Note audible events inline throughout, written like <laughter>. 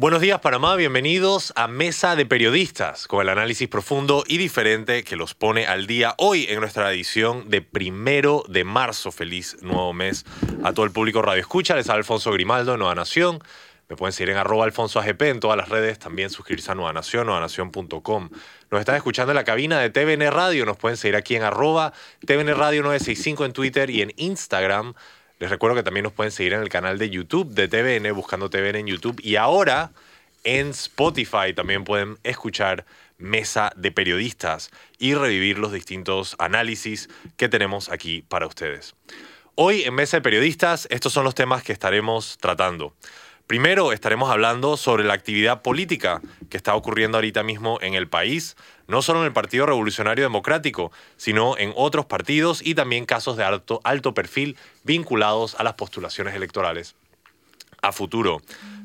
Buenos días Panamá, bienvenidos a Mesa de Periodistas, con el análisis profundo y diferente que los pone al día hoy en nuestra edición de primero de marzo. Feliz nuevo mes a todo el público Radio Escucha. Les habla Alfonso Grimaldo, Nueva Nación. Me pueden seguir en arroba alfonso AGP en todas las redes, también suscribirse a Nueva Nación, nuevanación.com. Nos están escuchando en la cabina de TVN Radio, nos pueden seguir aquí en arroba TVN Radio 965 en Twitter y en Instagram. Les recuerdo que también nos pueden seguir en el canal de YouTube de TVN, buscando TVN en YouTube. Y ahora en Spotify también pueden escuchar Mesa de Periodistas y revivir los distintos análisis que tenemos aquí para ustedes. Hoy en Mesa de Periodistas, estos son los temas que estaremos tratando. Primero estaremos hablando sobre la actividad política que está ocurriendo ahorita mismo en el país, no solo en el Partido Revolucionario Democrático, sino en otros partidos y también casos de alto, alto perfil vinculados a las postulaciones electorales a futuro.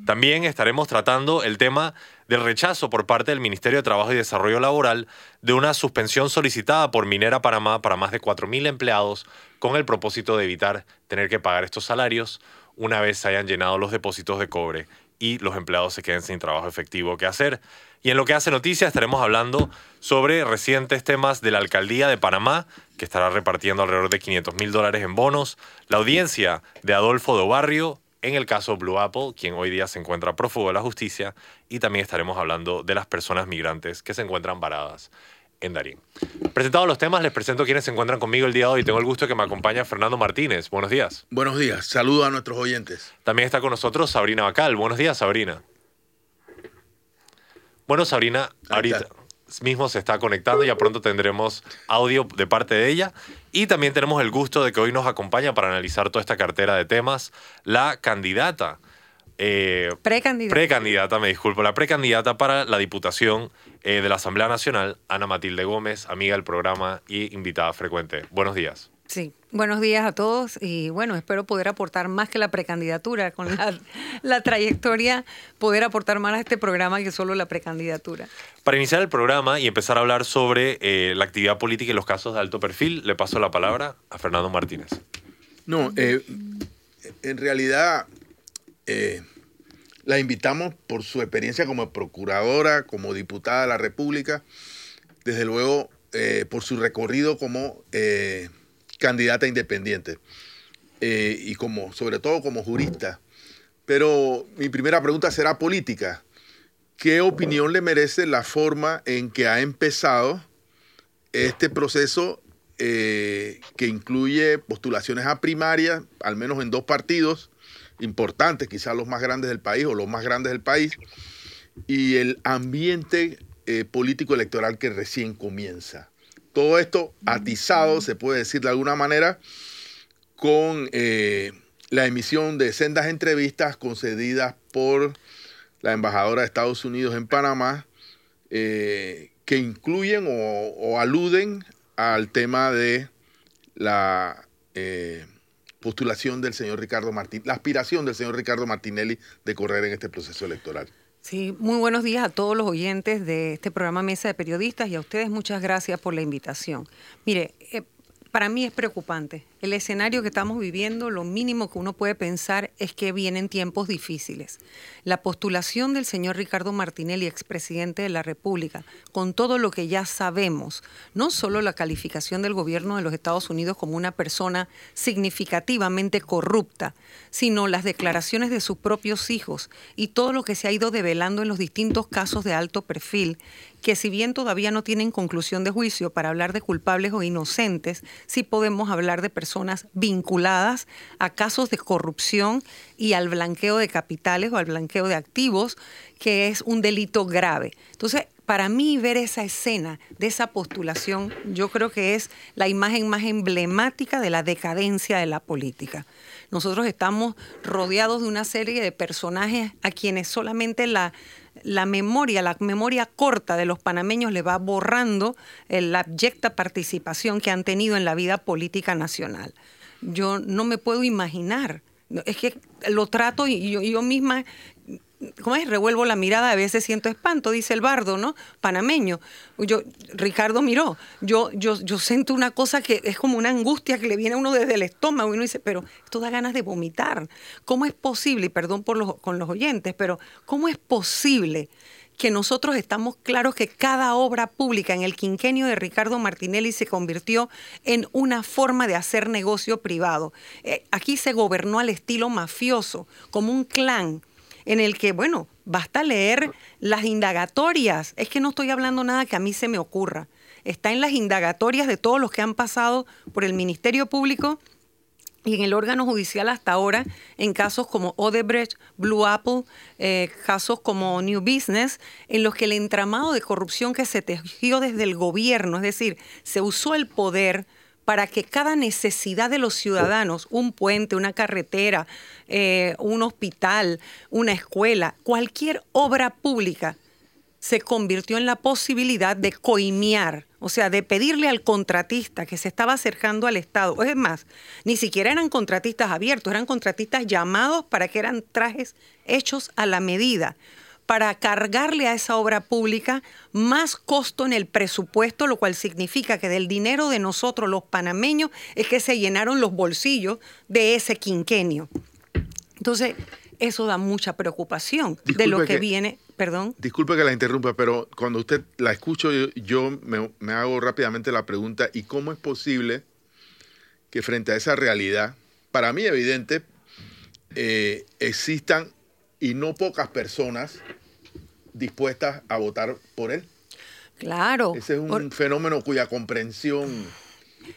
También estaremos tratando el tema del rechazo por parte del Ministerio de Trabajo y Desarrollo Laboral de una suspensión solicitada por Minera Panamá para más de 4.000 empleados con el propósito de evitar tener que pagar estos salarios una vez se hayan llenado los depósitos de cobre y los empleados se queden sin trabajo efectivo que hacer. Y en lo que hace noticia estaremos hablando sobre recientes temas de la alcaldía de Panamá, que estará repartiendo alrededor de 500 mil dólares en bonos, la audiencia de Adolfo de Barrio en el caso Blue Apple, quien hoy día se encuentra prófugo de la justicia, y también estaremos hablando de las personas migrantes que se encuentran varadas en Darín. Presentados los temas, les presento quienes se encuentran conmigo el día de hoy. Tengo el gusto de que me acompañe Fernando Martínez. Buenos días. Buenos días. Saludos a nuestros oyentes. También está con nosotros Sabrina Bacal. Buenos días, Sabrina. Bueno, Sabrina, ahorita mismo se está conectando, ya pronto tendremos audio de parte de ella. Y también tenemos el gusto de que hoy nos acompaña para analizar toda esta cartera de temas la candidata. Eh, precandidata. Precandidata, me disculpo, la precandidata para la Diputación eh, de la Asamblea Nacional, Ana Matilde Gómez, amiga del programa y invitada frecuente. Buenos días. Sí, buenos días a todos y bueno, espero poder aportar más que la precandidatura, con la, <laughs> trayectoria, poder aportar más a este programa que solo la precandidatura. Para iniciar el programa y empezar a hablar sobre eh, la actividad política y los casos de alto perfil, le paso la palabra a Fernando Martínez. No, eh, en realidad la invitamos por su experiencia como procuradora, como diputada de la República, desde luego eh, por su recorrido como eh, candidata independiente eh, y como, sobre todo como jurista. Pero mi primera pregunta será política. ¿Qué opinión le merece la forma en que ha empezado este proceso que incluye postulaciones a primarias, al menos en dos partidos, importantes, quizás los más grandes del país o los más grandes del país, y el ambiente eh, político electoral que recién comienza. Todo esto atizado, se puede decir de alguna manera, con eh, la emisión de sendas entrevistas concedidas por la embajadora de Estados Unidos en Panamá, eh, que incluyen o, aluden al tema de la postulación del señor Ricardo Martín, la aspiración del señor Ricardo Martinelli de correr en este proceso electoral. Sí, muy buenos días a todos los oyentes de este programa Mesa de Periodistas y a ustedes muchas gracias por la invitación. Mire, eh, para mí es preocupante. El escenario que estamos viviendo, lo mínimo que uno puede pensar es que vienen tiempos difíciles. La postulación del señor Ricardo Martinelli, expresidente de la República, con todo lo que ya sabemos, no solo la calificación del gobierno de los Estados Unidos como una persona significativamente corrupta, sino las declaraciones de sus propios hijos y todo lo que se ha ido develando en los distintos casos de alto perfil que si bien todavía no tienen conclusión de juicio para hablar de culpables o inocentes, sí podemos hablar de personas vinculadas a casos de corrupción y al blanqueo de capitales o al blanqueo de activos, que es un delito grave. Entonces, para mí ver esa escena de esa postulación, yo creo que es la imagen más emblemática de la decadencia de la política. Nosotros estamos rodeados de una serie de personajes a quienes solamente la la memoria, la memoria corta de los panameños le va borrando la abyecta participación que han tenido en la vida política nacional. yo no me puedo imaginar. Es que lo trato y yo misma ¿cómo es? Revuelvo la mirada, a veces siento espanto, dice el bardo, ¿no? Panameño. Yo, Ricardo miró, yo, yo, yo siento una cosa que es como una angustia que le viene a uno desde el estómago y uno dice, pero esto da ganas de vomitar. ¿Cómo es posible, y perdón por los, con los oyentes, pero cómo es posible que nosotros estamos claros que cada obra pública en el quinquenio de Ricardo Martinelli se convirtió en una forma de hacer negocio privado. Eh, aquí se gobernó al estilo mafioso, como un clan en el que, bueno, basta leer las indagatorias. Es que no estoy hablando nada que a mí se me ocurra. Está en las indagatorias de todos los que han pasado por el Ministerio Público y en el órgano judicial hasta ahora, en casos como Odebrecht, Blue Apple, eh, casos como New Business, en los que el entramado de corrupción que se tejió desde el gobierno, es decir, se usó el poder para que cada necesidad de los ciudadanos, un puente, una carretera, eh, un hospital, una escuela, cualquier obra pública, se convirtió en la posibilidad de coimiar, o sea, de pedirle al contratista que se estaba acercando al Estado. Es más, ni siquiera eran contratistas abiertos, eran contratistas llamados para que eran trajes hechos a la medida para cargarle a esa obra pública más costo en el presupuesto, lo cual significa que del dinero de nosotros los panameños es que se llenaron los bolsillos de ese quinquenio. Entonces, eso da mucha preocupación de lo que, viene. Perdón. Disculpe que la interrumpa, pero cuando usted la escucho, yo, me, hago rápidamente la pregunta, ¿y cómo es posible que frente a esa realidad, para mí evidente, eh, existan y no pocas personas dispuestas a votar por él. Claro. Ese es un fenómeno cuya comprensión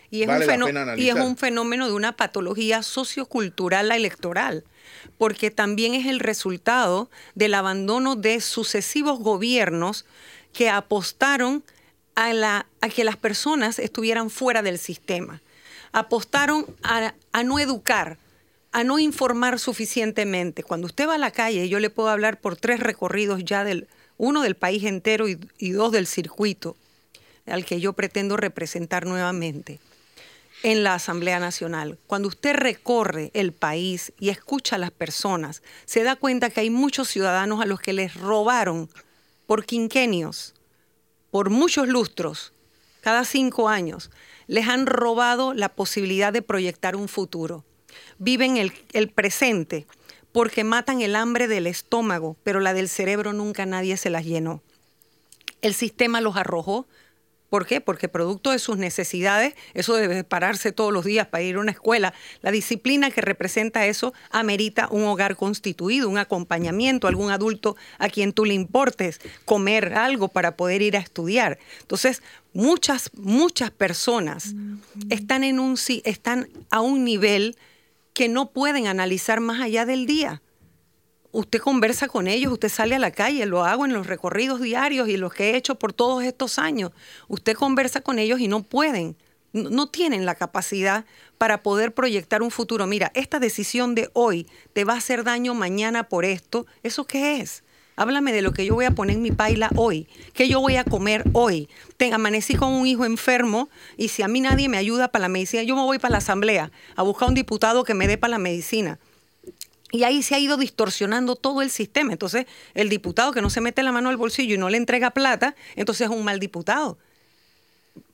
y es, vale un la pena y es un fenómeno de una patología sociocultural electoral, porque también es el resultado del abandono de sucesivos gobiernos que apostaron a, la, a que las personas estuvieran fuera del sistema. Apostaron a, a no educar, a no informar suficientemente. Cuando usted va a la calle, yo le puedo hablar por tres recorridos ya del, uno del país entero y, y dos del circuito al que yo pretendo representar nuevamente en la Asamblea Nacional. Cuando usted recorre el país y escucha a las personas, se da cuenta que hay muchos ciudadanos a los que les robaron por quinquenios, por muchos lustros, cada cinco años, les han robado la posibilidad de proyectar un futuro viven el, presente porque matan el hambre del estómago, pero la del cerebro nunca nadie se las llenó. El sistema los arrojó. ¿Por qué? Porque producto de sus necesidades, eso debe pararse todos los días para ir a una escuela, la disciplina que representa eso amerita un hogar constituido, un acompañamiento, algún adulto a quien tú le importes, comer algo para poder ir a estudiar. Entonces, muchas, muchas personas están, en un, están a un nivel que no pueden analizar más allá del día. Usted conversa con ellos, usted sale a la calle, lo hago en los recorridos diarios y los que he hecho por todos estos años. Usted conversa con ellos y no pueden, no tienen la capacidad para poder proyectar un futuro. Mira, esta decisión de hoy te va a hacer daño mañana por esto. ¿Eso qué es? Háblame de lo que yo voy a poner en mi paila hoy, qué yo voy a comer hoy. amanecí con un hijo enfermo y si a mí nadie me ayuda para la medicina, yo me voy para la asamblea a buscar un diputado que me dé para la medicina. Y ahí se ha ido distorsionando todo el sistema. Entonces, el diputado que no se mete la mano al bolsillo y no le entrega plata, entonces es un mal diputado.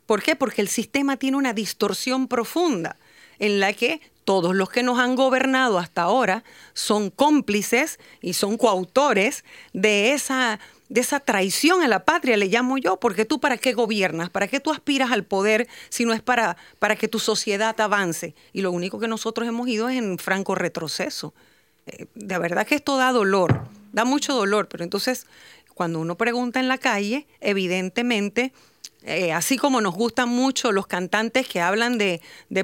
¿Por qué? Porque el sistema tiene una distorsión profunda en la que todos los que nos han gobernado hasta ahora son cómplices y son coautores de esa, de esa traición a la patria, le llamo yo, porque tú para qué gobiernas, para qué tú aspiras al poder si no es para, para que tu sociedad avance. Y lo único que nosotros hemos ido es en franco retroceso. Eh, de verdad que esto da dolor, da mucho dolor, pero entonces cuando uno pregunta en la calle, evidentemente eh, así como nos gustan mucho los cantantes que hablan de,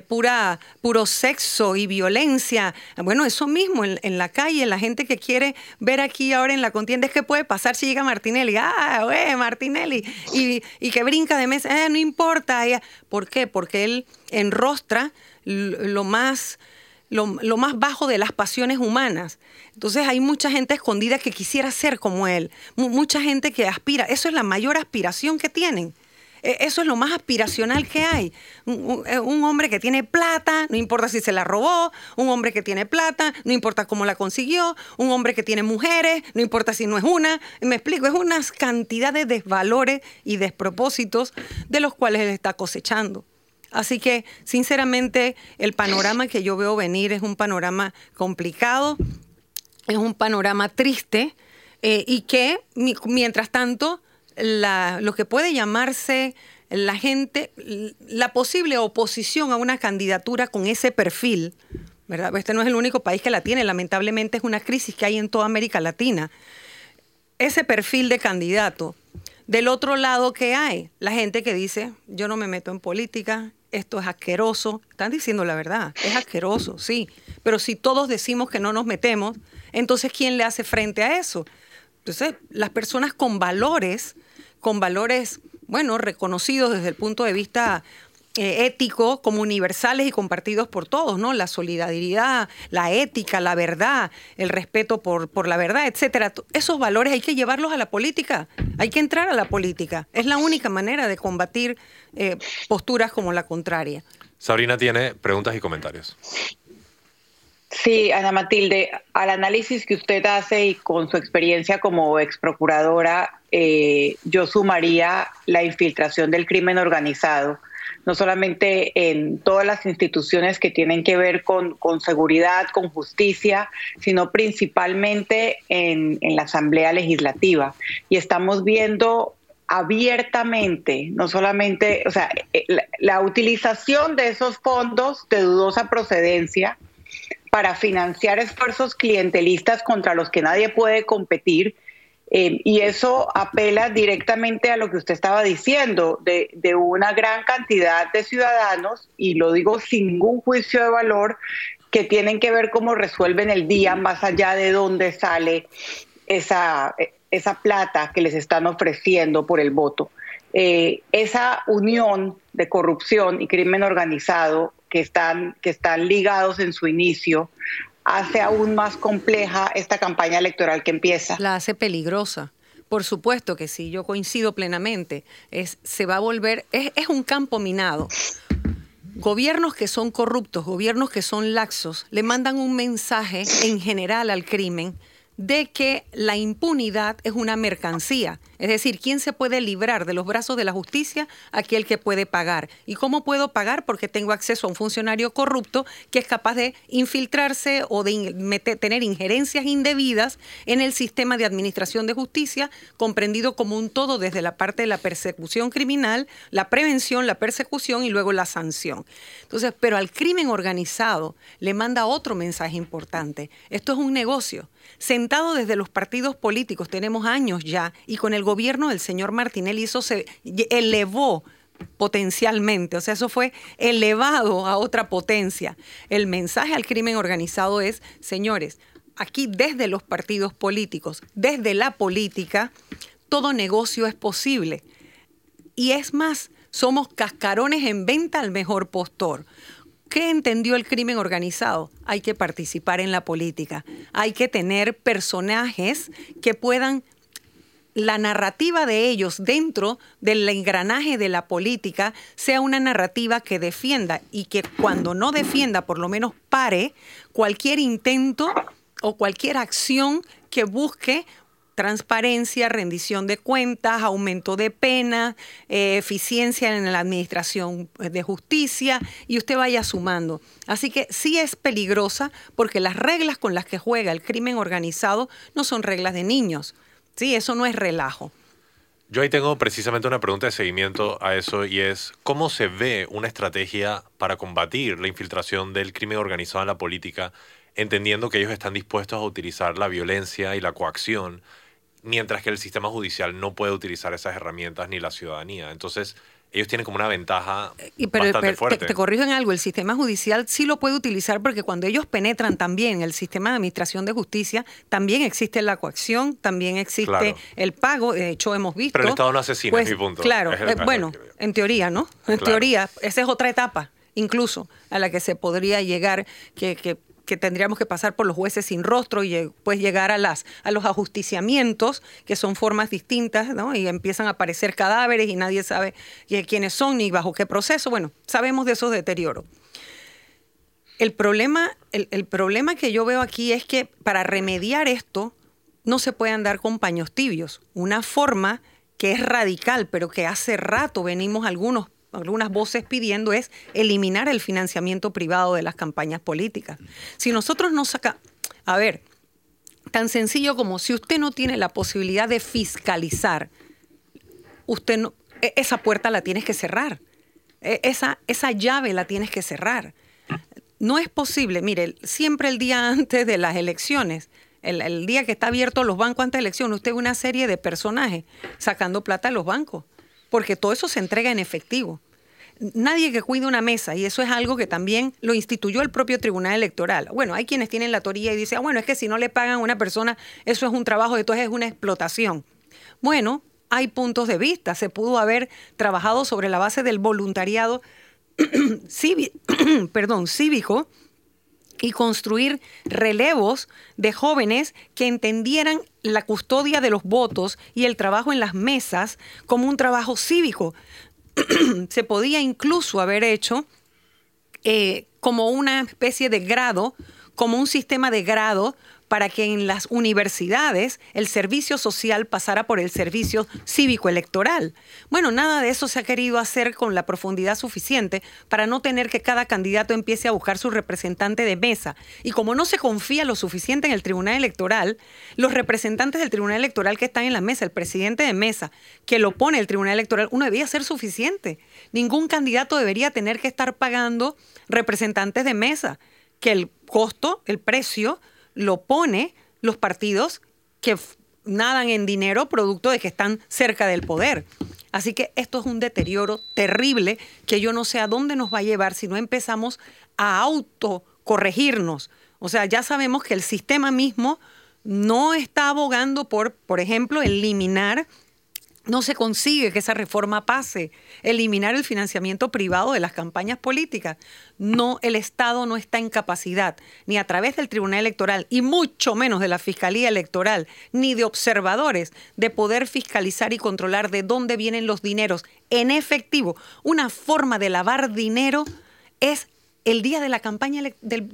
pura, puro sexo y violencia, bueno, eso mismo en, la calle, la gente que quiere ver aquí ahora en la contienda es que puede pasar si llega Martinelli, ah, güey, Martinelli, y, que brinca de mesa, eh, no importa, ¿por qué? Porque él enrostra lo más... Lo, más bajo de las pasiones humanas. Entonces hay mucha gente escondida que quisiera ser como él, mucha gente que aspira, eso es la mayor aspiración que tienen eso es lo más aspiracional que hay. Un, eh, un, hombre que tiene plata, no importa si se la robó, un hombre que tiene plata, no importa cómo la consiguió, un hombre que tiene mujeres, no importa si no es una. Me explico, es una cantidad de desvalores y despropósitos de los cuales él está cosechando. Así que, sinceramente, el panorama que yo veo venir es un panorama complicado, es un panorama triste eh, y que, mientras tanto, lo que puede llamarse la gente, la posible oposición a una candidatura con ese perfil, ¿verdad? Este no es el único país que la tiene, lamentablemente es una crisis que hay en toda América Latina. Ese perfil de candidato. Del otro lado, ¿qué hay? La gente que dice, yo no me meto en política, esto es asqueroso. Están diciendo la verdad, es asqueroso, sí. Pero si todos decimos que no nos metemos, entonces ¿quién le hace frente a eso? Entonces, las personas con valores, con valores, bueno, reconocidos desde el punto de vista eh, ético como universales y compartidos por todos, ¿no? La solidaridad, la ética, la verdad, el respeto por, por la verdad, etcétera. Esos valores hay que llevarlos a la política, hay que entrar a la política. Es la única manera de combatir eh, posturas como la contraria. Sabrina tiene preguntas y comentarios. Sí, Ana Matilde, al análisis que usted hace y con su experiencia como ex procuradora, eh, yo sumaría la infiltración del crimen organizado, no solamente en todas las instituciones que tienen que ver con, seguridad, con justicia, sino principalmente en, en la Asamblea Legislativa. Y estamos viendo abiertamente, no solamente, o sea, eh, la, utilización de esos fondos de dudosa procedencia para financiar esfuerzos clientelistas contra los que nadie puede competir. Eh, y eso apela directamente a lo que usted estaba diciendo, de, una gran cantidad de ciudadanos, y lo digo sin ningún juicio de valor, que tienen que ver cómo resuelven el día más allá de dónde sale esa, esa plata que les están ofreciendo por el voto. Eh, esa unión de corrupción y crimen organizado que están, que están ligados en su inicio hace aún más compleja esta campaña electoral que empieza. La hace peligrosa. Por supuesto que sí, yo coincido plenamente. Es, se va a volver, es, es un campo minado. Gobiernos que son corruptos, gobiernos que son laxos, le mandan un mensaje en general al crimen de que la impunidad es una mercancía. Es decir, ¿quién se puede librar de los brazos de la justicia? Aquel que puede pagar. ¿Y cómo puedo pagar? Porque tengo acceso a un funcionario corrupto que es capaz de infiltrarse o de tener injerencias indebidas en el sistema de administración de justicia, comprendido como un todo desde la parte de la persecución criminal, la prevención, la persecución y luego la sanción. Entonces, pero al crimen organizado le manda otro mensaje importante. Esto es un negocio sentado desde los partidos políticos, tenemos años ya, y con el gobierno del señor Martinelli eso se elevó potencialmente, o sea, eso fue elevado a otra potencia. El mensaje al crimen organizado es, señores, aquí desde los partidos políticos, desde la política, todo negocio es posible. Y es más, somos cascarones en venta al mejor postor. ¿Qué entendió el crimen organizado? Hay que participar en la política, hay que tener personajes que puedan la narrativa de ellos dentro del engranaje de la política sea una narrativa que defienda y que cuando no defienda, por lo menos pare cualquier intento o cualquier acción que busque transparencia, rendición de cuentas, aumento de pena, eh, eficiencia en la administración de justicia y usted vaya sumando. Así que sí es peligrosa porque las reglas con las que juega el crimen organizado no son reglas de niños. Sí, eso no es relajo. Yo ahí tengo precisamente una pregunta de seguimiento a eso y es, ¿cómo se ve una estrategia para combatir la infiltración del crimen organizado en la política, entendiendo que ellos están dispuestos a utilizar la violencia y la coacción mientras que el sistema judicial no puede utilizar esas herramientas ni la ciudadanía. Entonces, ellos tienen como una ventaja y, bastante fuerte. Te, te, corrijo en algo, el sistema judicial sí lo puede utilizar porque cuando ellos penetran también el sistema de administración de justicia, también existe la coacción, también existe el pago, de hecho hemos visto... Pero el Estado no asesina, pues, es mi punto. Claro, eh, bueno, en teoría, ¿no? En teoría, esa es otra etapa incluso a la que se podría llegar, que, que que tendríamos que pasar por los jueces sin rostro y después pues llegar a, las, a los ajusticiamientos, que son formas distintas, ¿no? Y empiezan a aparecer cadáveres y nadie sabe quiénes son ni bajo qué proceso. Bueno, sabemos de esos deterioros. El problema, el, problema que yo veo aquí es que para remediar esto no se puede andar con paños tibios. Una forma que es radical, pero que hace rato venimos algunos, algunas voces pidiendo es eliminar el financiamiento privado de las campañas políticas. Si nosotros no sacamos, a ver, tan sencillo como si usted no tiene la posibilidad de fiscalizar, usted no, e, esa puerta la tienes que cerrar. E, esa, esa llave la tienes que cerrar. No es posible, mire, siempre el día antes de las elecciones, el, día que está abierto los bancos antes de elección, usted ve una serie de personajes sacando plata a los bancos, porque todo eso se entrega en efectivo. Nadie que cuide una mesa, y eso es algo que también lo instituyó el propio Tribunal Electoral. Bueno, hay quienes tienen la teoría y dicen, ah, bueno, es que si no le pagan a una persona, eso es un trabajo, entonces es una explotación. Bueno, hay puntos de vista. Se pudo haber trabajado sobre la base del voluntariado <clears throat> <clears throat> perdón, cívico y construir relevos de jóvenes que entendieran la custodia de los votos y el trabajo en las mesas como un trabajo cívico. <clears throat> Se podía incluso haber hecho eh, como una especie de grado, como un sistema de grado para que en las universidades el servicio social pasara por el servicio cívico-electoral. Bueno, nada de eso se ha querido hacer con la profundidad suficiente para no tener que cada candidato empiece a buscar su representante de mesa. Y como no se confía lo suficiente en el Tribunal Electoral, los representantes del Tribunal Electoral que están en la mesa, el presidente de mesa, que lo pone el Tribunal Electoral, uno debía ser suficiente. Ningún candidato debería tener que estar pagando representantes de mesa, que el costo, el precio, lo pone los partidos que nadan en dinero producto de que están cerca del poder. Así que esto es un deterioro terrible que yo no sé a dónde nos va a llevar si no empezamos a autocorregirnos. O sea, ya sabemos que el sistema mismo no está abogando por, por ejemplo, eliminar no se consigue que esa reforma pase, eliminar el financiamiento privado de las campañas políticas. No, el Estado no está en capacidad, ni a través del Tribunal Electoral, y mucho menos de la Fiscalía Electoral, ni de observadores, de poder fiscalizar y controlar de dónde vienen los dineros en efectivo. Una forma de lavar dinero es el día de la campaña del,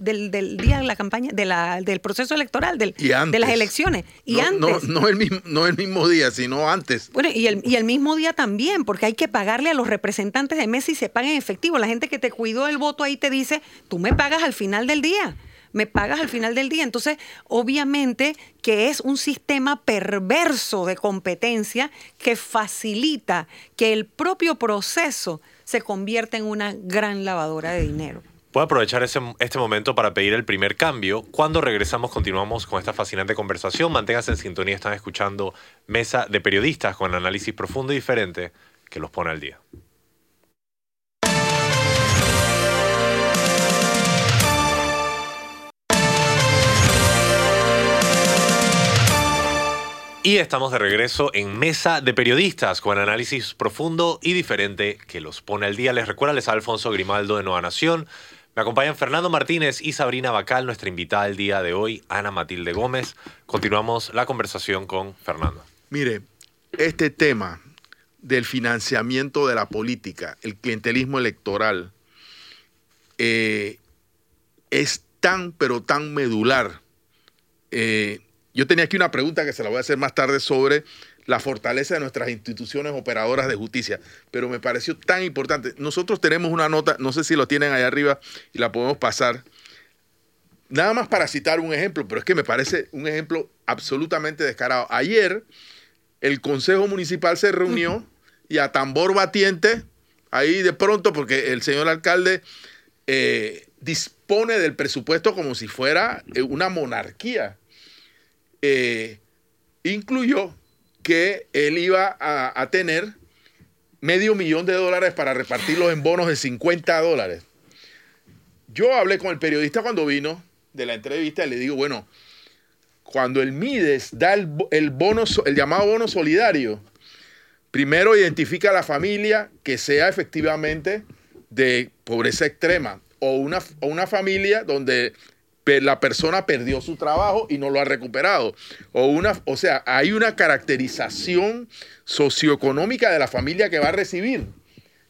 día de la campaña del proceso electoral del, de las elecciones y no, antes no, el mismo, no el mismo día sino antes bueno y el, y el mismo día también porque hay que pagarle a los representantes de mesa y se paga en efectivo la gente que te cuidó el voto ahí te dice tú me pagas al final del día me pagas al final del día. Entonces, obviamente que es un sistema perverso de competencia que facilita que el propio proceso se convierta en una gran lavadora de dinero. Puedo aprovechar este momento para pedir el primer cambio. Cuando regresamos continuamos con esta fascinante conversación. Manténganse en sintonía, están escuchando Mesa de Periodistas con análisis profundo y diferente que los pone al día. Y estamos de regreso en Mesa de Periodistas con análisis profundo y diferente que los pone al día. Les recuerda, les Alfonso Grimaldo de Nueva Nación. Me acompañan Fernando Martínez y Sabrina Bacal, nuestra invitada del día de hoy, Ana Matilde Gómez. Continuamos la conversación con Fernando. Mire, este tema del financiamiento de la política, el clientelismo electoral, eh, es tan, pero tan medular. Eh, yo tenía aquí una pregunta que se la voy a hacer más tarde sobre la fortaleza de nuestras instituciones operadoras de justicia, pero me pareció tan importante. Nosotros tenemos una nota, no sé si lo tienen ahí arriba y la podemos pasar. Nada más para citar un ejemplo, pero es que me parece un ejemplo absolutamente descarado. Ayer el Consejo Municipal se reunió y a tambor batiente, ahí de pronto, porque el señor alcalde eh, dispone del presupuesto como si fuera eh, una monarquía, eh, incluyó que él iba a, tener medio millón de dólares para repartirlos en bonos de 50 dólares. Yo hablé con el periodista cuando vino de la entrevista y le digo, bueno, cuando el Mides da el, bono, el llamado bono solidario, primero identifica a la familia que sea efectivamente de pobreza extrema o una, o una familia donde la persona perdió su trabajo y no lo ha recuperado. O, una, o sea, hay una caracterización socioeconómica de la familia que va a recibir.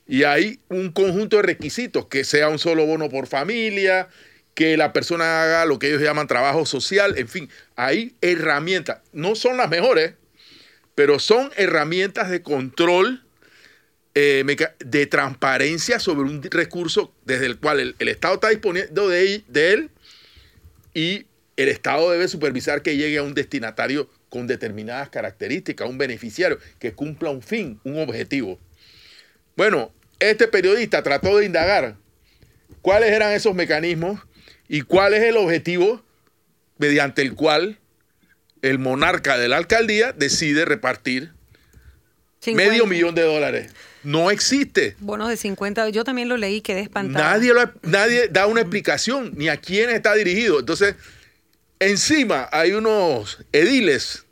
Y hay un conjunto de requisitos, que sea un solo bono por familia, que la persona haga lo que ellos llaman trabajo social, en fin, hay herramientas, no son las mejores, pero son herramientas de control, eh, de transparencia sobre un recurso desde el cual el, Estado está disponiendo de, de él y el Estado debe supervisar que llegue a un destinatario con determinadas características, un beneficiario que cumpla un fin, un objetivo. Bueno, este periodista trató de indagar cuáles eran esos mecanismos y cuál es el objetivo mediante el cual el monarca de la alcaldía decide repartir medio millón de dólares. No existe. Bonos de 50, yo también lo leí, quedé espantado. Nadie, nadie da una explicación ni a quién está dirigido. Entonces, encima hay unos ediles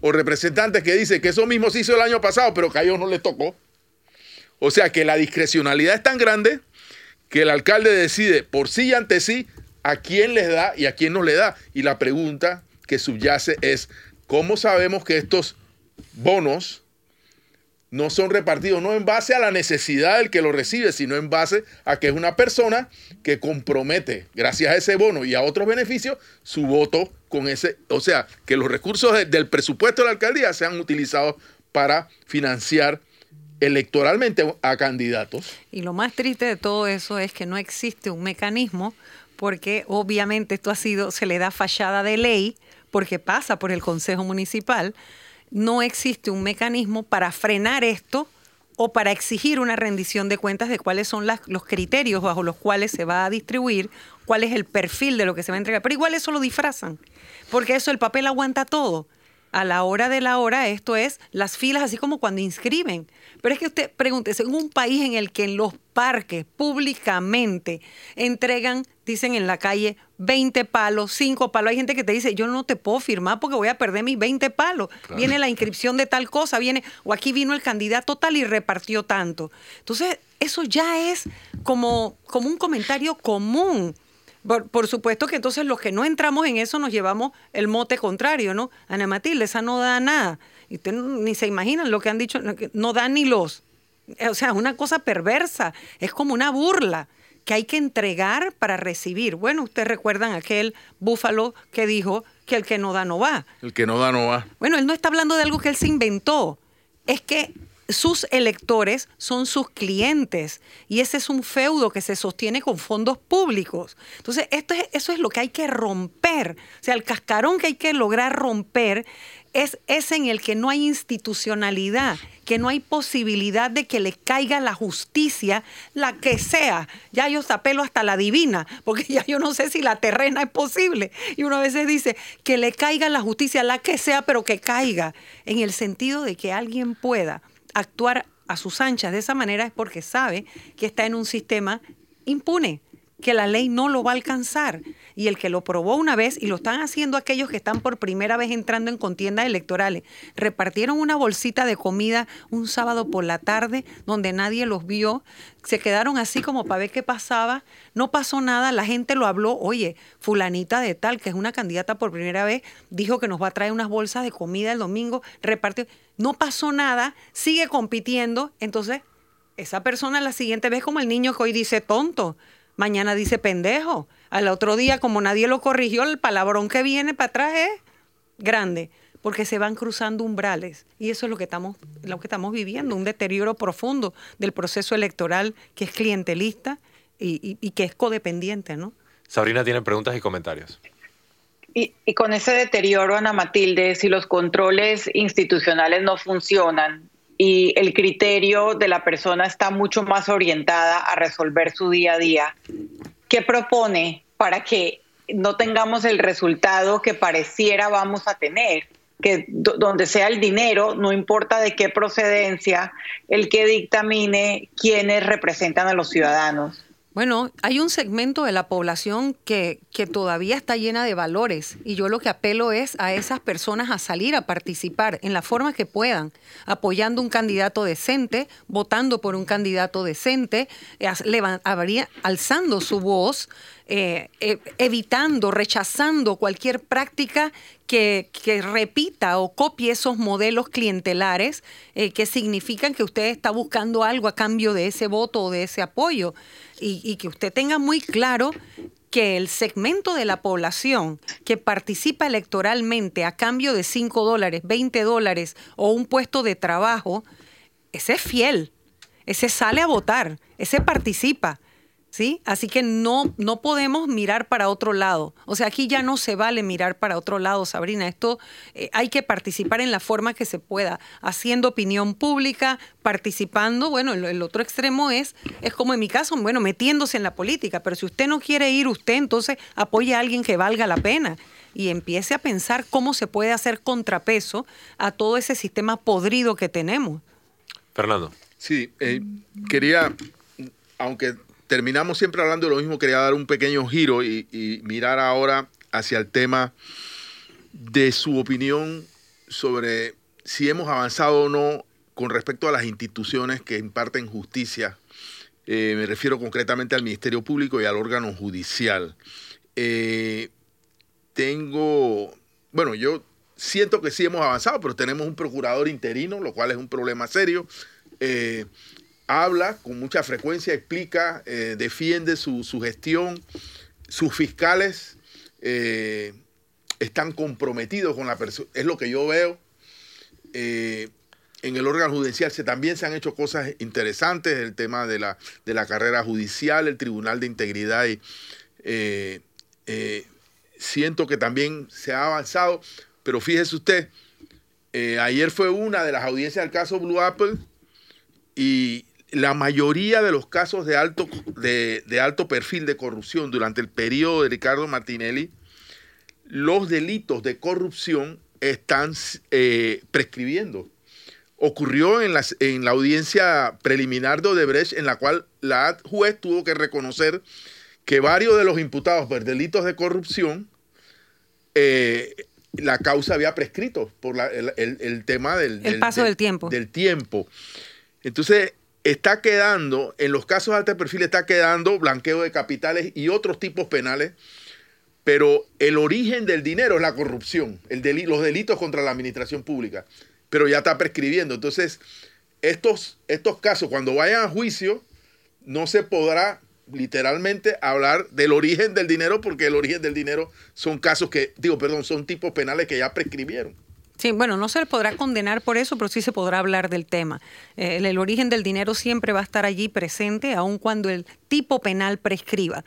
o representantes que dicen que eso mismo se hizo el año pasado, pero que a ellos no les tocó. O sea que la discrecionalidad es tan grande que el alcalde decide por sí y ante sí a quién les da y a quién no le da. Y la pregunta que subyace es, ¿cómo sabemos que estos bonos no son repartidos no en base a la necesidad del que lo recibe, sino en base a que es una persona que compromete, gracias a ese bono y a otros beneficios, su voto con ese, o sea, que los recursos del presupuesto de la alcaldía sean utilizados para financiar electoralmente a candidatos. Y lo más triste de todo eso es que no existe un mecanismo porque obviamente esto ha sido, se le da fallada de ley porque pasa por el Consejo Municipal no existe un mecanismo para frenar esto o para exigir una rendición de cuentas de cuáles son los criterios bajo los cuales se va a distribuir, cuál es el perfil de lo que se va a entregar. Pero igual eso lo disfrazan, porque eso el papel aguanta todo. A la hora de la hora, esto es las filas, así como cuando inscriben. Pero es que usted pregúntese, en un país en el que en los parques públicamente entregan, dicen en la calle, 20 palos, 5 palos. Hay gente que te dice, yo no te puedo firmar porque voy a perder mis 20 palos. Viene la inscripción de tal cosa, viene, o aquí vino el candidato tal y repartió tanto. Entonces, eso ya es como, como un comentario común. Por, supuesto que entonces los que no entramos en eso nos llevamos el mote contrario, ¿no? Ana Matilde, esa no da nada. Y ustedes ni se imaginan lo que han dicho, no dan ni los. O sea, es una cosa perversa, es como una burla que hay que entregar para recibir. Bueno, ustedes recuerdan aquel búfalo que dijo que el que no da no va. El que no da no va. Bueno, él no está hablando de algo que él se inventó. Es que sus electores son sus clientes y ese es un feudo que se sostiene con fondos públicos. Entonces, esto es, eso es lo que hay que romper. O sea, el cascarón que hay que lograr romper es ese en el que no hay institucionalidad, que no hay posibilidad de que le caiga la justicia, la que sea. Ya yo apelo hasta la divina, porque ya yo no sé si la terrena es posible. Y uno a veces dice que le caiga la justicia, la que sea, pero que caiga, en el sentido de que alguien pueda actuar a sus anchas de esa manera es porque sabe que está en un sistema impune, que la ley no lo va a alcanzar. Y el que lo probó una vez, y lo están haciendo aquellos que están por primera vez entrando en contiendas electorales, repartieron una bolsita de comida un sábado por la tarde donde nadie los vio, se quedaron así como para ver qué pasaba, no pasó nada, la gente lo habló, oye, fulanita de tal, que es una candidata por primera vez, dijo que nos va a traer unas bolsas de comida el domingo, repartió, no pasó nada, sigue compitiendo, entonces esa persona la siguiente vez como el niño que hoy dice tonto, mañana dice pendejo. Al otro día, como nadie lo corrigió, el palabrón que viene para atrás es grande, porque se van cruzando umbrales. Y eso es lo que estamos, lo que estamos viviendo, un deterioro profundo del proceso electoral que es clientelista y, que es codependiente, ¿no? Sabrina tiene preguntas y comentarios. Y, y, con ese deterioro, Ana Matilde, si los controles institucionales no funcionan, y el criterio de la persona está mucho más orientada a resolver su día a día. ¿Qué propone para que no tengamos el resultado que pareciera vamos a tener? Que donde sea el dinero, no importa de qué procedencia, el que dictamine quiénes representan a los ciudadanos. Bueno, hay un segmento de la población que, que, todavía está llena de valores y yo lo que apelo es a esas personas a salir a participar en la forma que puedan, apoyando un candidato decente, votando por un candidato decente, alzando su voz eh, eh, evitando, rechazando cualquier práctica que, repita o copie esos modelos clientelares eh, que significan que usted está buscando algo a cambio de ese voto o de ese apoyo y, y que usted tenga muy claro que el segmento de la población que participa electoralmente a cambio de 5 dólares, 20 dólares o un puesto de trabajo, ese es fiel, ese sale a votar, ese participa. ¿Sí? Así que no, no podemos mirar para otro lado. O sea, aquí ya no se vale mirar para otro lado, Sabrina. Esto eh, hay que participar en la forma que se pueda, haciendo opinión pública, participando. Bueno, el, otro extremo es, es como en mi caso, bueno, metiéndose en la política. Pero si usted no quiere ir usted, entonces apoye a alguien que valga la pena y empiece a pensar cómo se puede hacer contrapeso a todo ese sistema podrido que tenemos. Fernando. Sí, eh, quería, aunque terminamos siempre hablando de lo mismo, quería dar un pequeño giro y, mirar ahora hacia el tema de su opinión sobre si hemos avanzado o no con respecto a las instituciones que imparten justicia. Eh, me refiero concretamente al Ministerio Público y al órgano judicial. Eh, tengo, bueno, yo siento que sí hemos avanzado, pero tenemos un procurador interino, lo cual es un problema serio. Eh, habla con mucha frecuencia, explica, eh, defiende su, gestión. Sus fiscales eh, están comprometidos con la persona. Es lo que yo veo. Eh, en el órgano judicial se, también se han hecho cosas interesantes, el tema de la, de la carrera judicial, el Tribunal de Integridad. Y, siento que también se ha avanzado, pero fíjese usted, ayer fue una de las audiencias del caso Blue Apple y la mayoría de los casos de alto, de, alto perfil de corrupción durante el periodo de Ricardo Martinelli, los delitos de corrupción están eh, prescribiendo. Ocurrió en, en la audiencia preliminar de Odebrecht, en la cual la juez tuvo que reconocer que varios de los imputados por delitos de corrupción, eh, la causa había prescrito por el, tema del, el paso del tiempo. Del tiempo. Entonces, está quedando, en los casos de alto perfil está quedando blanqueo de capitales y otros tipos penales, pero el origen del dinero es la corrupción, los delitos contra la administración pública, pero ya está prescribiendo. Entonces, estos, estos casos, cuando vayan a juicio, no se podrá literalmente hablar del origen del dinero, porque el origen del dinero son casos que, digo, perdón, son tipos penales que ya prescribieron. Sí, bueno, no se le podrá condenar por eso, pero sí se podrá hablar del tema. Eh, el, origen del dinero siempre va a estar allí presente, aun cuando el tipo penal prescriba.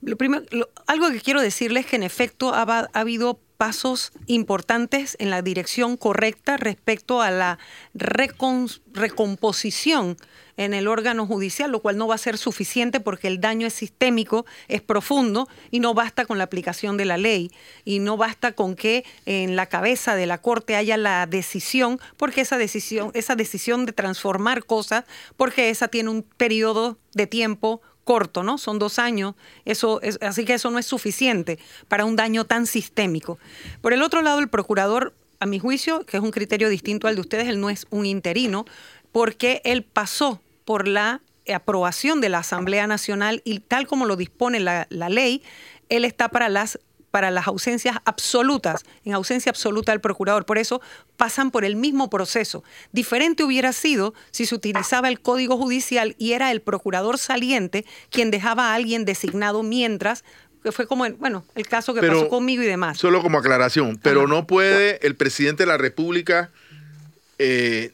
Lo primero, algo que quiero decirles es que en efecto ha habido pasos importantes en la dirección correcta respecto a la recomposición en el órgano judicial, lo cual no va a ser suficiente porque el daño es sistémico, es profundo y no basta con la aplicación de la ley y no basta con que en la cabeza de la Corte haya la decisión, porque esa decisión, esa decisión de transformar cosas, porque esa tiene un periodo de tiempo corto, ¿no? Son dos años, eso es, así que eso no es suficiente para un daño tan sistémico. Por el otro lado, el procurador, a mi juicio, que es un criterio distinto al de ustedes, él no es un interino, porque él pasó por la aprobación de la Asamblea Nacional y tal como lo dispone la, la ley, él está para las para las ausencias absolutas, en ausencia absoluta del procurador. Por eso pasan por el mismo proceso. Diferente hubiera sido si se utilizaba el Código Judicial y era el procurador saliente quien dejaba a alguien designado mientras que fue como, bueno, el caso que pasó conmigo y demás. Solo como aclaración, pero no puede el presidente de la República eh,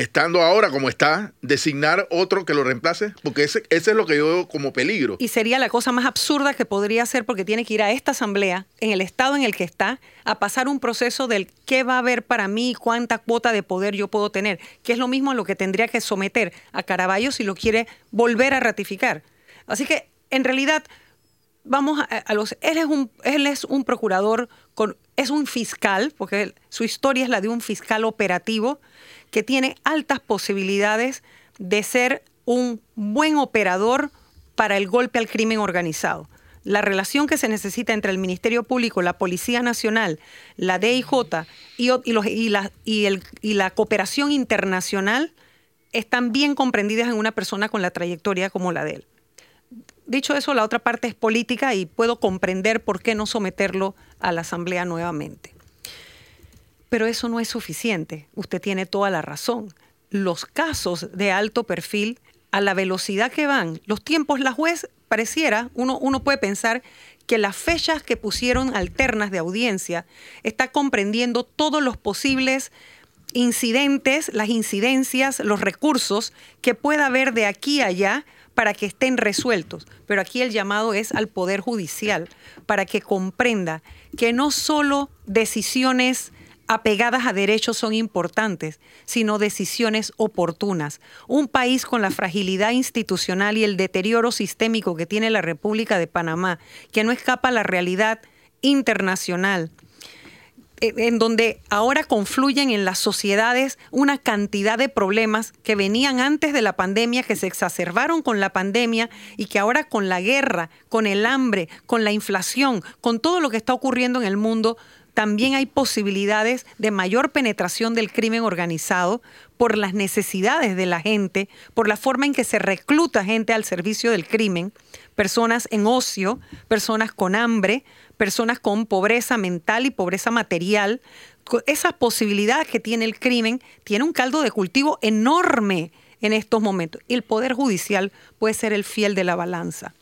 estando ahora como está, designar otro que lo reemplace? Porque ese, ese, es lo que yo veo como peligro. Y sería la cosa más absurda que podría hacer porque tiene que ir a esta asamblea, en el estado en el que está, a pasar un proceso del qué va a haber para mí cuánta cuota de poder yo puedo tener, que es lo mismo a lo que tendría que someter a Caraballo si lo quiere volver a ratificar. Así que, en realidad, vamos a, los... Él es un, él es un procurador, con, es un fiscal, porque su historia es la de un fiscal operativo, que tiene altas posibilidades de ser un buen operador para el golpe al crimen organizado. La relación que se necesita entre el Ministerio Público, la Policía Nacional, la DIJ y, y, la, cooperación internacional están bien comprendidas en una persona con la trayectoria como la de él dicho eso, la otra parte es política y puedo comprender por qué no someterlo a la Asamblea nuevamente. Pero eso no es suficiente. Usted tiene toda la razón. Los casos de alto perfil, a la velocidad que van, los tiempos, la juez pareciera, uno, uno puede pensar que las fechas que pusieron alternas de audiencia está comprendiendo todos los posibles incidentes, las incidencias, los recursos que pueda haber de aquí a allá para que estén resueltos. Pero aquí el llamado es al Poder Judicial para que comprenda que no solo decisiones apegadas a derechos son importantes, sino decisiones oportunas. Un país con la fragilidad institucional y el deterioro sistémico que tiene la República de Panamá, que no escapa a la realidad internacional, eh, en donde ahora confluyen en las sociedades una cantidad de problemas que venían antes de la pandemia, que se exacerbaron con la pandemia y que ahora con la guerra, con el hambre, con la inflación, con todo lo que está ocurriendo en el mundo, también hay posibilidades de mayor penetración del crimen organizado por las necesidades de la gente, por la forma en que se recluta gente al servicio del crimen, personas en ocio, personas con hambre, personas con pobreza mental y pobreza material. Esas posibilidades que tiene el crimen tiene un caldo de cultivo enorme en estos momentos. El Poder Judicial puede ser el fiel de la balanza,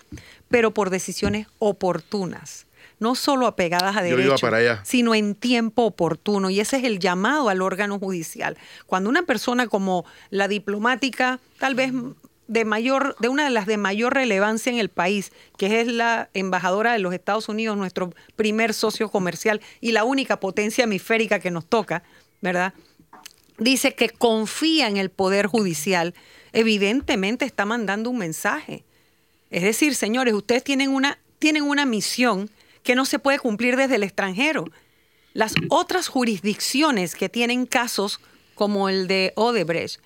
pero por decisiones oportunas no solo apegadas a derechos, sino en tiempo oportuno. Y ese es el llamado al órgano judicial. Cuando una persona como la diplomática, tal vez de mayor, de una de las de mayor relevancia en el país, que es la embajadora de los Estados Unidos, nuestro primer socio comercial y la única potencia hemisférica que nos toca, ¿verdad? Dice que confía en el poder judicial, evidentemente está mandando un mensaje. Es decir, señores, ustedes tienen una, tienen una misión que no se puede cumplir desde el extranjero. Las otras jurisdicciones que tienen casos como el de Odebrecht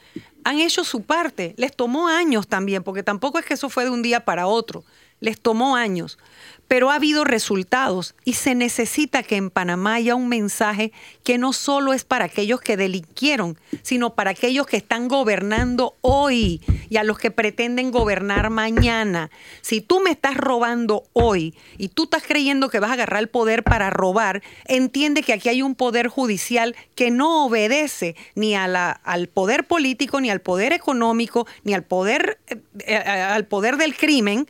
han hecho su parte. Les tomó años también, porque tampoco es que eso fue de un día para otro. Les tomó años pero ha habido resultados y se necesita que en Panamá haya un mensaje que no solo es para aquellos que delinquieron, sino para aquellos que están gobernando hoy y a los que pretenden gobernar mañana. Si tú me estás robando hoy y tú estás creyendo que vas a agarrar el poder para robar, entiende que aquí hay un poder judicial que no obedece ni al poder político, ni al poder económico, ni al poder, eh, eh, al poder del crimen,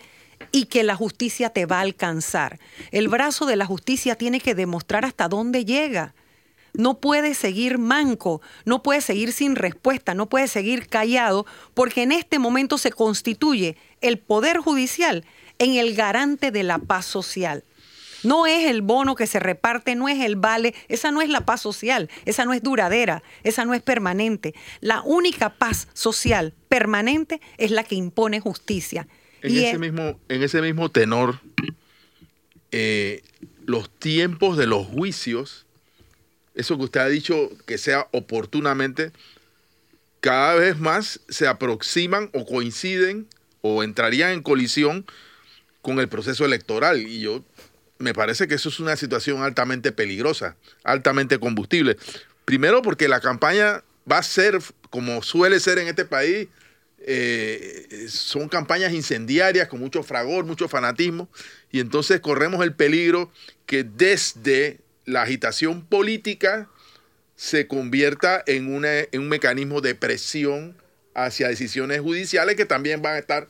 y que la justicia te va a alcanzar. El brazo de la justicia tiene que demostrar hasta dónde llega. No puede seguir manco, no puede seguir sin respuesta, no puede seguir callado, porque en este momento se constituye el Poder Judicial en el garante de la paz social. No es el bono que se reparte, no es el vale, esa no es la paz social, esa no es duradera, esa no es permanente. La única paz social permanente es la que impone justicia. En, ese, mismo, en ese mismo tenor, eh, los tiempos de los juicios, eso que usted ha dicho que sea oportunamente, cada vez más se aproximan o coinciden o entrarían en colisión con el proceso electoral. Y yo me parece que eso es una situación altamente peligrosa, altamente combustible. Primero porque la campaña va a ser, como suele ser en este país, eh, son campañas incendiarias con mucho fragor, mucho fanatismo, y entonces corremos el peligro que desde la agitación política se convierta en, un mecanismo de presión hacia decisiones judiciales que también van a estar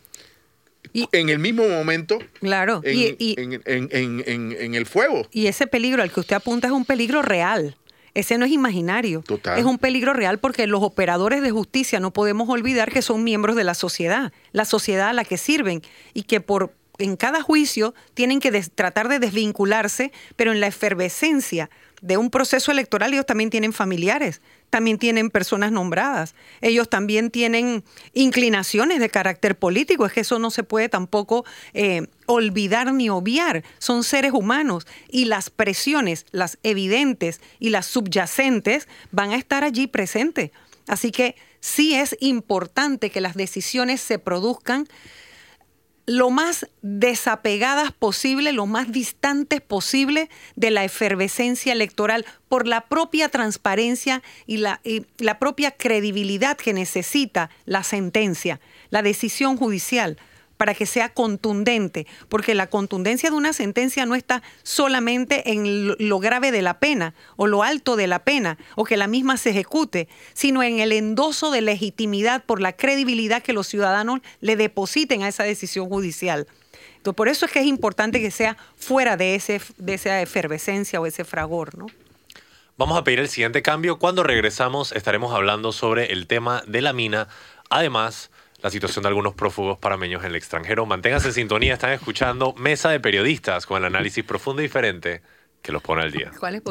en el mismo momento claro, en, en, el fuego. Y ese peligro al que usted apunta es un peligro real. Ese no es imaginario. Es un peligro real porque los operadores de justicia no podemos olvidar que son miembros de la sociedad, la sociedad a la que sirven y que por en cada juicio tienen que tratar de desvincularse, pero en la efervescencia de un proceso electoral ellos también tienen familiares, también tienen personas nombradas, ellos también tienen inclinaciones de carácter político, es que eso no se puede tampoco eh, olvidar ni obviar, son seres humanos y las presiones, las evidentes y las subyacentes van a estar allí presentes. Así que sí es importante que las decisiones se produzcan lo más desapegadas posible, lo más distantes posible de la efervescencia electoral por la propia transparencia y la, la, propia credibilidad que necesita la sentencia, la decisión judicial, para que sea contundente, porque la contundencia de una sentencia no está solamente en lo grave de la pena o lo alto de la pena o que la misma se ejecute, sino en el endoso de legitimidad por la credibilidad que los ciudadanos le depositen a esa decisión judicial. Entonces, por eso es que es importante que sea fuera de, ese, de esa efervescencia o ese fragor, ¿no? Vamos a pedir el siguiente cambio. Cuando regresamos estaremos hablando sobre el tema de la mina. Además, la situación de algunos prófugos parameños en el extranjero. Manténganse en sintonía, están escuchando Mesa de Periodistas con el análisis profundo y diferente que los pone al día. ¿Cuál es?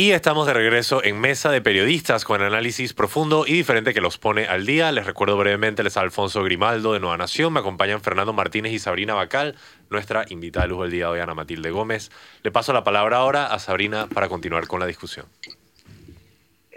Y estamos de regreso en Mesa de Periodistas con análisis profundo y diferente que los pone al día. Les recuerdo brevemente, les Alfonso Grimaldo de Nueva Nación. Me acompañan Fernando Martínez y Sabrina Bacal, nuestra invitada de lujo del día de hoy, Ana Matilde Gómez. Le paso la palabra ahora a Sabrina para continuar con la discusión.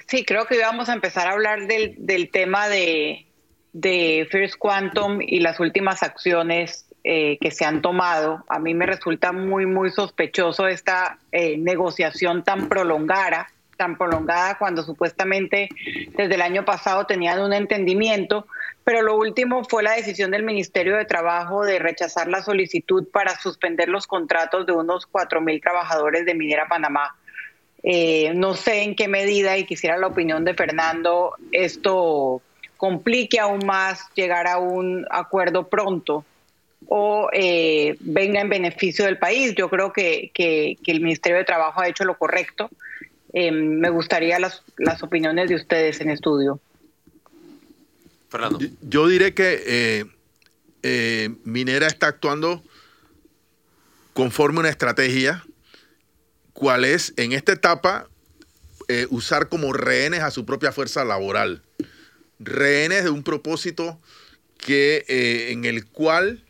Sí, creo que vamos a empezar a hablar del, del tema de, de First Quantum y las últimas acciones eh, que se han tomado. A mí me resulta muy, muy sospechoso esta eh, negociación tan prolongada, tan prolongada cuando supuestamente desde el año pasado tenían un entendimiento, pero lo último fue la decisión del Ministerio de Trabajo de rechazar la solicitud para suspender los contratos de unos 4.000 trabajadores de Minera Panamá. Eh, no sé en qué medida, y quisiera la opinión de Fernando, esto complique aún más llegar a un acuerdo pronto o eh, venga en beneficio del país. Yo creo que, el Ministerio de Trabajo ha hecho lo correcto. Eh, me gustaría las, opiniones de ustedes en estudio. Fernando. Yo, diré que eh, Minera está actuando conforme una estrategia, cuál es en esta etapa usar como rehenes a su propia fuerza laboral. Rehenes de un propósito que, en el cual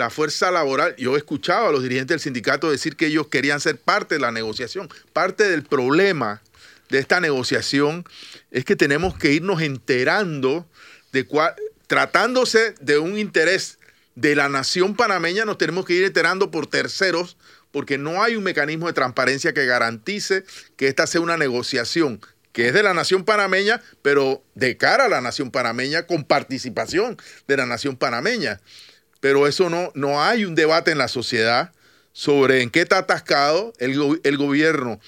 la fuerza laboral, yo he escuchado a los dirigentes del sindicato decir que ellos querían ser parte de la negociación. Parte del problema de esta negociación es que tenemos que irnos enterando de cuál, tratándose de un interés de la nación panameña, nos tenemos que ir enterando por terceros porque no hay un mecanismo de transparencia que garantice que esta sea una negociación que es de la nación panameña, pero de cara a la nación panameña, con participación de la nación panameña pero eso no, no hay un debate en la sociedad sobre en qué está atascado el, el gobierno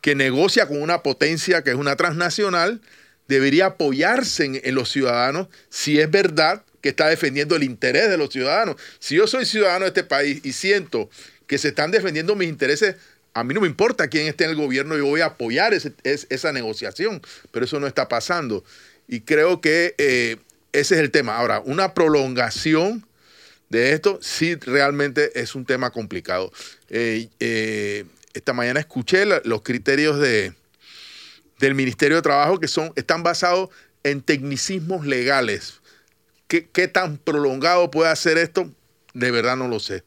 que negocia con una potencia que es una transnacional, debería apoyarse en, los ciudadanos si es verdad que está defendiendo el interés de los ciudadanos. Si yo soy ciudadano de este país y siento que se están defendiendo mis intereses, a mí no me importa quién esté en el gobierno, yo voy a apoyar esa negociación, pero eso no está pasando. Y creo que eh, ese es el tema. Ahora, una prolongación de esto, sí realmente es un tema complicado. Eh, eh, esta mañana escuché los criterios de, del Ministerio de Trabajo que son, están basados en tecnicismos legales. ¿Qué, tan prolongado puede hacer esto? De verdad no lo sé.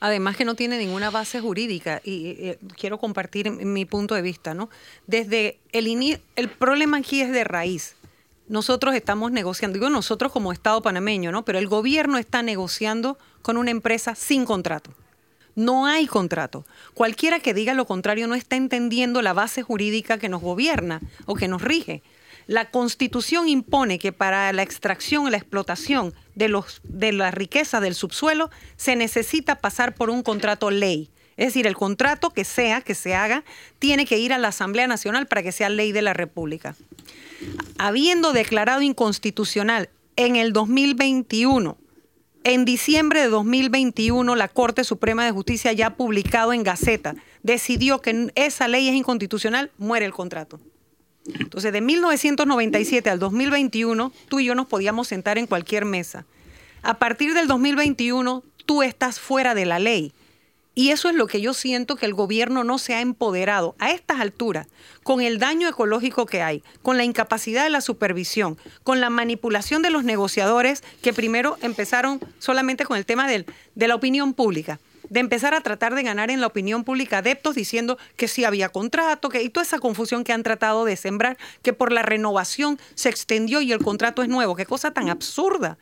Además que no tiene ninguna base jurídica y quiero compartir mi punto de vista, ¿no? Desde el el problema aquí es de raíz nosotros estamos negociando, digo nosotros como Estado panameño, ¿no? Pero el gobierno está negociando con una empresa sin contrato. No hay contrato. Cualquiera que diga lo contrario no está entendiendo la base jurídica que nos gobierna o que nos rige. La Constitución impone que para la extracción y la explotación de, los, de la riqueza del subsuelo se necesita pasar por un contrato ley. Es decir, el contrato que sea, que se haga, tiene que ir a la Asamblea Nacional para que sea ley de la República. Habiendo declarado inconstitucional en el 2021, en diciembre de 2021, la Corte Suprema de Justicia, ya publicado en Gaceta, decidió que esa ley es inconstitucional, muere el contrato. Entonces, de 1997 al 2021, tú y yo nos podíamos sentar en cualquier mesa. A partir del 2021, tú estás fuera de la ley. Y eso es lo que yo siento que el gobierno no se ha empoderado a estas alturas, con el daño ecológico que hay, con la incapacidad de la supervisión, con la manipulación de los negociadores que primero empezaron solamente con el tema de la opinión pública de empezar a tratar de ganar en la opinión pública adeptos diciendo que sí había contrato, que, y toda esa confusión que han tratado de sembrar, que por la renovación se extendió y el contrato es nuevo. Qué cosa tan absurda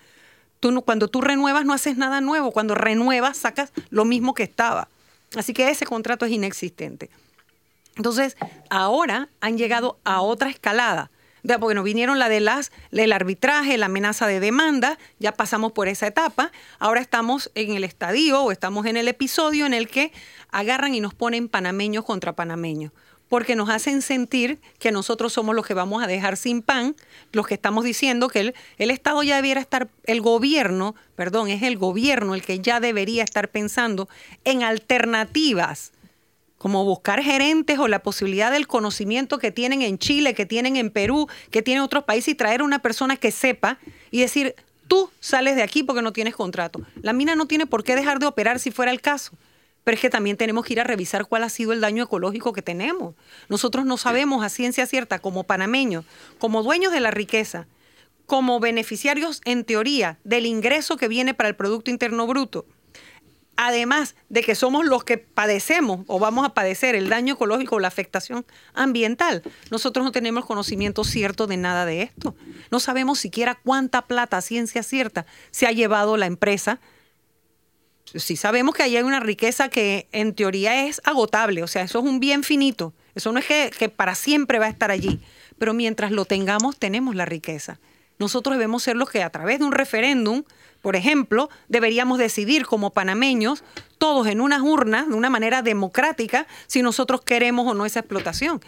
cuando tú renuevas no haces nada nuevo, cuando renuevas sacas lo mismo que estaba. Así que ese contrato es inexistente. Entonces, ahora han llegado a otra escalada. Porque nos vinieron la de las, el arbitraje, la amenaza de demanda, ya pasamos por esa etapa. Ahora estamos en el estadio o estamos en el episodio en el que agarran y nos ponen panameños contra panameños porque nos hacen sentir que nosotros somos los que vamos a dejar sin pan, los que estamos diciendo que el, el, Estado ya debiera estar, el gobierno, perdón, es el gobierno el que ya debería estar pensando en alternativas como buscar gerentes o la posibilidad del conocimiento que tienen en Chile, que tienen en Perú, que tienen otros países y traer a una persona que sepa y decir, tú sales de aquí porque no tienes contrato. La mina no tiene por qué dejar de operar si fuera el caso. Pero es que también tenemos que ir a revisar cuál ha sido el daño ecológico que tenemos. Nosotros no sabemos a ciencia cierta, como panameños, como dueños de la riqueza, como beneficiarios en teoría del ingreso que viene para el Producto Interno Bruto, además de que somos los que padecemos o vamos a padecer el daño ecológico o la afectación ambiental, nosotros no tenemos conocimiento cierto de nada de esto. No sabemos siquiera cuánta plata, ciencia cierta, se ha llevado la empresa. Sí sabemos que ahí hay una riqueza que en teoría es agotable, o sea, eso es un bien finito, eso no es que, que para siempre va a estar allí, pero mientras lo tengamos, tenemos la riqueza. Nosotros debemos ser los que a través de un referéndum por ejemplo, deberíamos decidir como panameños, todos en unas urnas, de una manera democrática, si nosotros queremos o no esa explotación.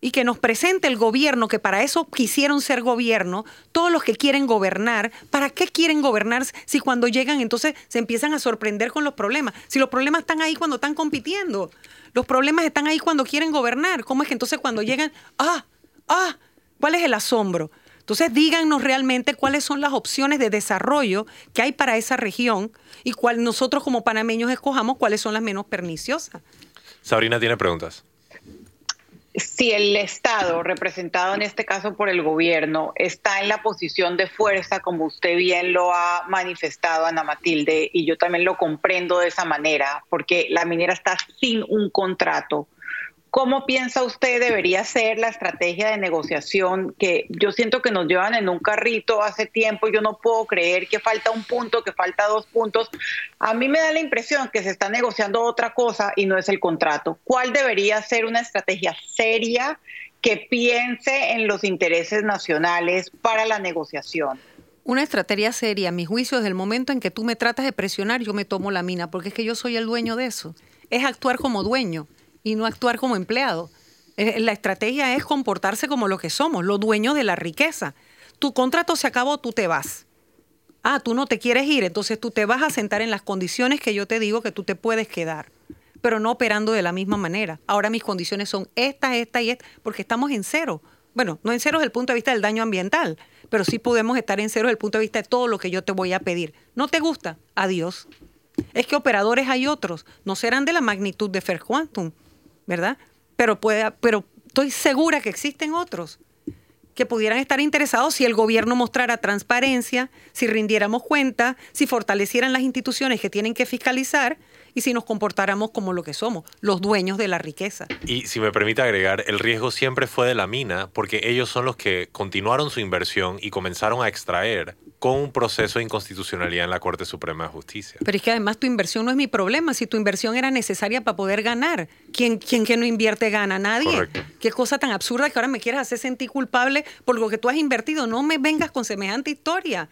Y que nos presente el gobierno, que para eso quisieron ser gobierno, todos los que quieren gobernar, ¿para qué quieren gobernar si cuando llegan entonces se empiezan a sorprender con los problemas? Si los problemas están ahí cuando están compitiendo, los problemas están ahí cuando quieren gobernar, ¿cómo es que entonces cuando llegan, ah, ah, ¿cuál es el asombro? Entonces díganos realmente cuáles son las opciones de desarrollo que hay para esa región y cuál nosotros como panameños escojamos cuáles son las menos perniciosas. Sabrina tiene preguntas. Si el Estado, representado en este caso por el gobierno, está en la posición de fuerza, como usted bien lo ha manifestado, Ana Matilde, y yo también lo comprendo de esa manera, porque la minera está sin un contrato, ¿Cómo piensa usted debería ser la estrategia de negociación que yo siento que nos llevan en un carrito hace tiempo? Yo no puedo creer que falta un punto, que falta dos puntos. A mí me da la impresión que se está negociando otra cosa y no es el contrato. ¿Cuál debería ser una estrategia seria que piense en los intereses nacionales para la negociación? Una estrategia seria, a mi juicio, desde el momento en que tú me tratas de presionar, yo me tomo la mina, porque es que yo soy el dueño de eso. Es actuar como dueño y no actuar como empleado. Eh, la estrategia es comportarse como lo que somos, los dueños de la riqueza. Tu contrato se acabó, tú te vas. Ah, tú no te quieres ir, entonces tú te vas a sentar en las condiciones que yo te digo que tú te puedes quedar, pero no operando de la misma manera. Ahora mis condiciones son estas, esta y esta, porque estamos en cero. Bueno, no en cero desde el punto de vista del daño ambiental, pero sí podemos estar en cero desde el punto de vista de todo lo que yo te voy a pedir. ¿No te gusta? Adiós. Es que operadores hay otros, no serán de la magnitud de Fair Quantum, ¿verdad? Pero, puede, pero estoy segura que existen otros que pudieran estar interesados si el gobierno mostrara transparencia, si rindiéramos cuenta, si fortalecieran las instituciones que tienen que fiscalizar y si nos comportáramos como lo que somos, los dueños de la riqueza. Y si me permite agregar, el riesgo siempre fue de la mina porque ellos son los que continuaron su inversión y comenzaron a extraer con un proceso de inconstitucionalidad en la Corte Suprema de Justicia. Pero es que además tu inversión no es mi problema, si tu inversión era necesaria para poder ganar. ¿Quién, quién que no invierte gana? Nadie. Correcto. Qué cosa tan absurda que ahora me quieras hacer sentir culpable por lo que tú has invertido. No me vengas con semejante historia.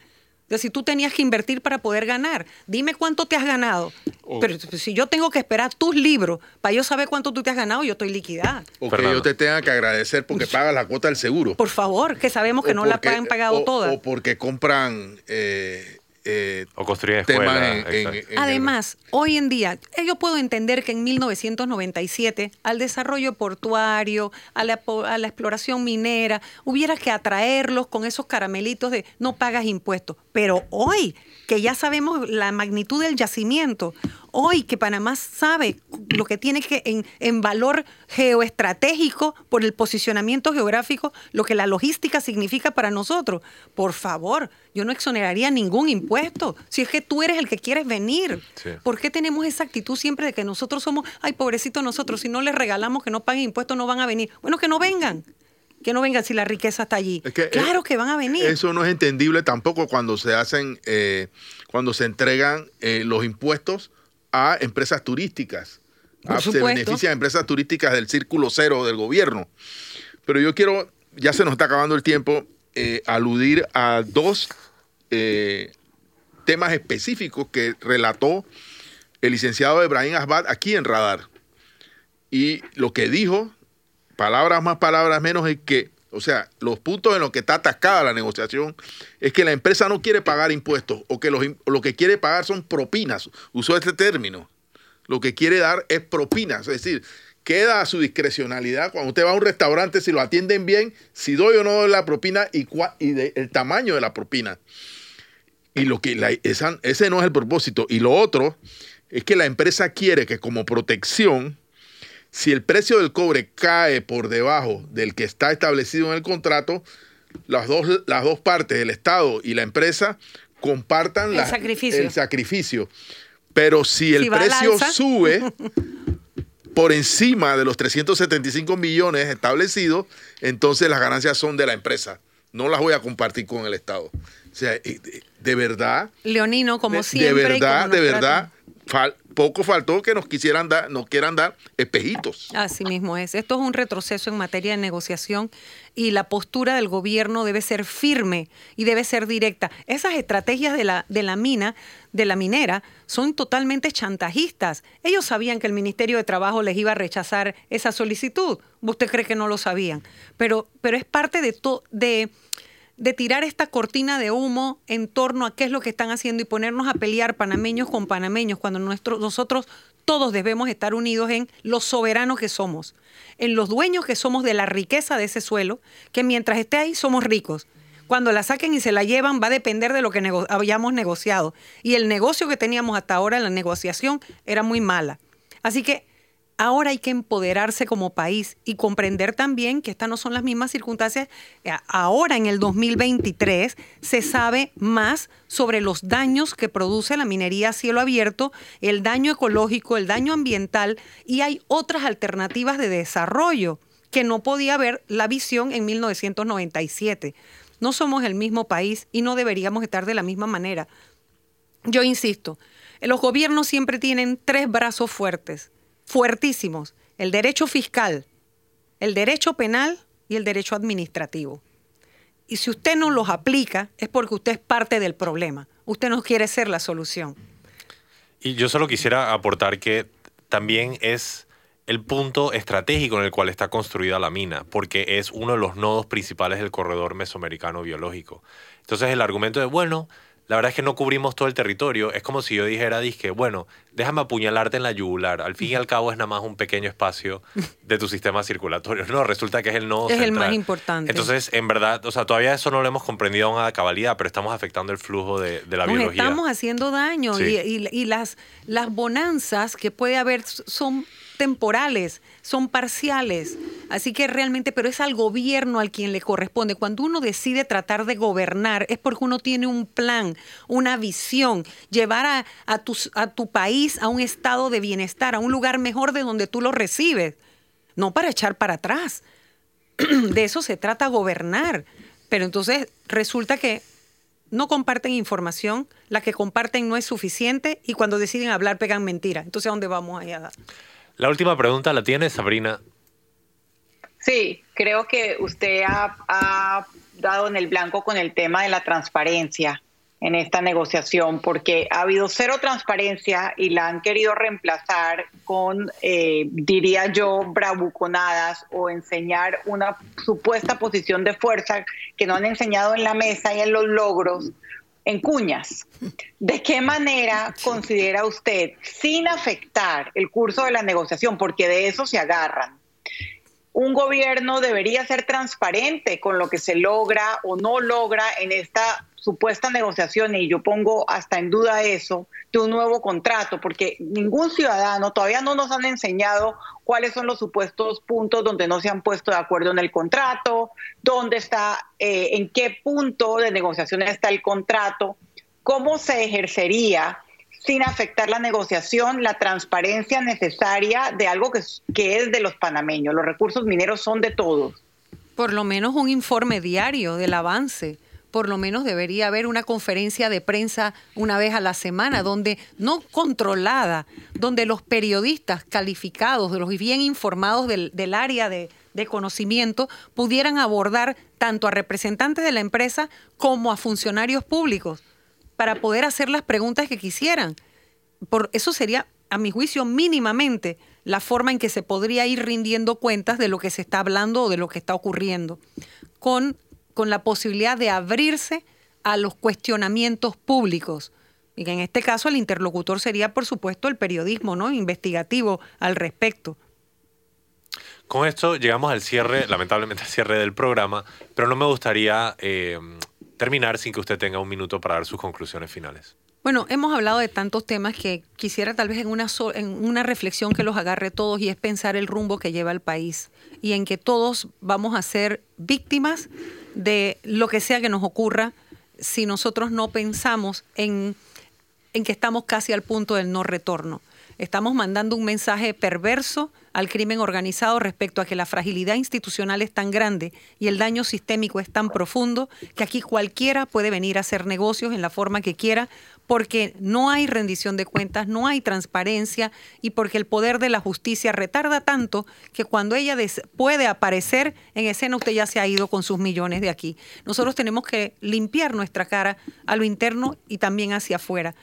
Si tú tenías que invertir para poder ganar, dime cuánto te has ganado. Pero si yo tengo que esperar tus libros para yo saber cuánto tú te has ganado, yo estoy liquidada. O que yo te tenga que agradecer porque pagas la cuota del seguro. Por favor, que sabemos que O no la han pagado o- toda. O porque compran eh, eh, O temas escuelas. en- en- exacto. en- Además, hoy en día, yo puedo entender que en 1997, al desarrollo portuario, a la, a la exploración minera, hubiera que atraerlos con esos caramelitos de no pagas impuestos. Pero hoy, que ya sabemos la magnitud del yacimiento, hoy que Panamá sabe lo que tiene que en, en valor geoestratégico por el posicionamiento geográfico, lo que la logística significa para nosotros, por favor, yo no exoneraría ningún impuesto. Si es que tú eres el que quieres venir. Sí. ¿Por qué tenemos esa actitud siempre de que nosotros somos, ay, pobrecito nosotros, si no les regalamos que no paguen impuestos no van a venir? Bueno, que no vengan. Que no vengan si la riqueza está allí. Es que, claro eh, que van a venir. Eso no es entendible tampoco cuando se hacen, eh, cuando se entregan eh, los impuestos a empresas turísticas. Ah, se benefician empresas turísticas del círculo cero del gobierno. Pero yo quiero, ya se nos está acabando el tiempo, eh, aludir a dos eh, temas específicos que relató el licenciado Ebrahim Asbad aquí en Radar. Y lo que dijo, palabras más, palabras menos, es que, o sea, los puntos en los que está atascada la negociación es que la empresa no quiere pagar impuestos o que lo que quiere pagar son propinas. Usó este término. Lo que quiere dar es propinas. Es decir, queda a su discrecionalidad cuando usted va a un restaurante, si lo atienden bien, si doy o no doy la propina y, y el tamaño de la propina. Y lo que ese no es el propósito. Y lo otro es que la empresa quiere que como protección, si el precio del cobre cae por debajo del que está establecido en el contrato, las dos, las dos partes, el Estado y la empresa, compartan el, sacrificio. el sacrificio. Pero si el precio sube <laughs> por encima de los 375 millones establecidos, entonces las ganancias son de la empresa. No las voy a compartir con el Estado. O sea, eh, de verdad. Leonino, como siempre. De verdad, de verdad poco faltó que nos quisieran dar, nos quieran dar espejitos. Así mismo es. Esto es un retroceso en materia de negociación y la postura del gobierno debe ser firme y debe ser directa. Esas estrategias de la, de la mina, de la minera, son totalmente chantajistas. Ellos sabían que el Ministerio de Trabajo les iba a rechazar esa solicitud. ¿Usted cree que no lo sabían? Pero, pero es parte de, todo de de tirar esta cortina de humo en torno a qué es lo que están haciendo y ponernos a pelear panameños con panameños, cuando nosotros todos debemos estar unidos en los soberanos que somos, en los dueños que somos de la riqueza de ese suelo, que mientras esté ahí somos ricos. Cuando la saquen y se la llevan va a depender de lo que habíamos negociado. Y el negocio que teníamos hasta ahora, la negociación, era muy mala. Así que Ahora hay que empoderarse como país y comprender también que estas no son las mismas circunstancias. Eh, ahora, en el 2023, se sabe más sobre los daños que produce la minería a cielo abierto, el daño ecológico, el daño ambiental y hay otras alternativas de desarrollo que no podía haber la visión en 1997. No somos el mismo país y no deberíamos estar de la misma manera. Yo insisto, los gobiernos siempre tienen tres brazos fuertes fuertísimos, el derecho fiscal, el derecho penal y el derecho administrativo. Y si usted no los aplica es porque usted es parte del problema. Usted no quiere ser la solución. Y yo solo quisiera aportar que también es el punto estratégico en el cual está construida la mina, porque es uno de los nodos principales del corredor mesoamericano biológico. Entonces el argumento de, bueno, la verdad es que no cubrimos todo el territorio. Es como si yo dijera, dije, bueno, déjame apuñalarte en la yugular. Al fin y al cabo es nada más un pequeño espacio de tu sistema circulatorio. No, resulta que es el nodo Es el más importante. Entonces, en verdad, o sea, todavía eso no lo hemos comprendido a cabalidad, pero estamos afectando el flujo de, la Nos biología. Estamos haciendo daño y, y, las, las bonanzas que puede haber son temporales, son parciales. Así que realmente, pero es al gobierno al quien le corresponde. Cuando uno decide tratar de gobernar, es porque uno tiene un plan, una visión, llevar a, a, tu, a tu país a un estado de bienestar, a un lugar mejor de donde tú lo recibes. No para echar para atrás. <clears throat> De eso se trata gobernar. Pero entonces resulta que no comparten información, la que comparten no es suficiente y cuando deciden hablar pegan mentira. Entonces, ¿a dónde vamos allá? La última pregunta la tiene Sabrina. Sí, creo que usted ha, dado en el blanco con el tema de la transparencia en esta negociación, porque ha habido cero transparencia y la han querido reemplazar con, eh, diría yo, bravuconadas o enseñar una supuesta posición de fuerza que no han enseñado en la mesa y en los logros en cuñas. ¿De qué <laughs> manera considera usted, sin afectar el curso de la negociación, porque de eso se agarran, un gobierno debería ser transparente con lo que se logra o no logra en esta supuesta negociación, y yo pongo hasta en duda eso, de un nuevo contrato, porque ningún ciudadano, todavía no nos han enseñado cuáles son los supuestos puntos donde no se han puesto de acuerdo en el contrato, dónde está, eh, en qué punto de negociación está el contrato, cómo se ejercería sin afectar la negociación, la transparencia necesaria de algo que, es de los panameños. Los recursos mineros son de todos. Por lo menos un informe diario del avance por lo menos debería haber una conferencia de prensa una vez a la semana, donde no controlada, donde los periodistas calificados, los bien informados del, área de conocimiento, pudieran abordar tanto a representantes de la empresa como a funcionarios públicos para poder hacer las preguntas que quisieran. Por eso sería, a mi juicio, mínimamente la forma en que se podría ir rindiendo cuentas de lo que se está hablando o de lo que está ocurriendo, con, con la posibilidad de abrirse a los cuestionamientos públicos. Y en este caso el interlocutor sería, por supuesto, el periodismo ¿no? investigativo al respecto. Con esto llegamos al cierre, lamentablemente al cierre del programa, pero no me gustaría eh, terminar sin que usted tenga un minuto para dar sus conclusiones finales. Bueno, hemos hablado de tantos temas que quisiera tal vez en una, en una reflexión que los agarre todos y es pensar el rumbo que lleva el país y en que todos vamos a ser víctimas de lo que sea que nos ocurra si nosotros no pensamos en, en que estamos casi al punto del no retorno. Estamos mandando un mensaje perverso al crimen organizado respecto a que la fragilidad institucional es tan grande y el daño sistémico es tan profundo que aquí cualquiera puede venir a hacer negocios en la forma que quiera porque no hay rendición de cuentas, no hay transparencia y porque el poder de la justicia retarda tanto que cuando ella puede aparecer en escena usted ya se ha ido con sus millones de aquí. Nosotros tenemos que limpiar nuestra cara a lo interno y también hacia afuera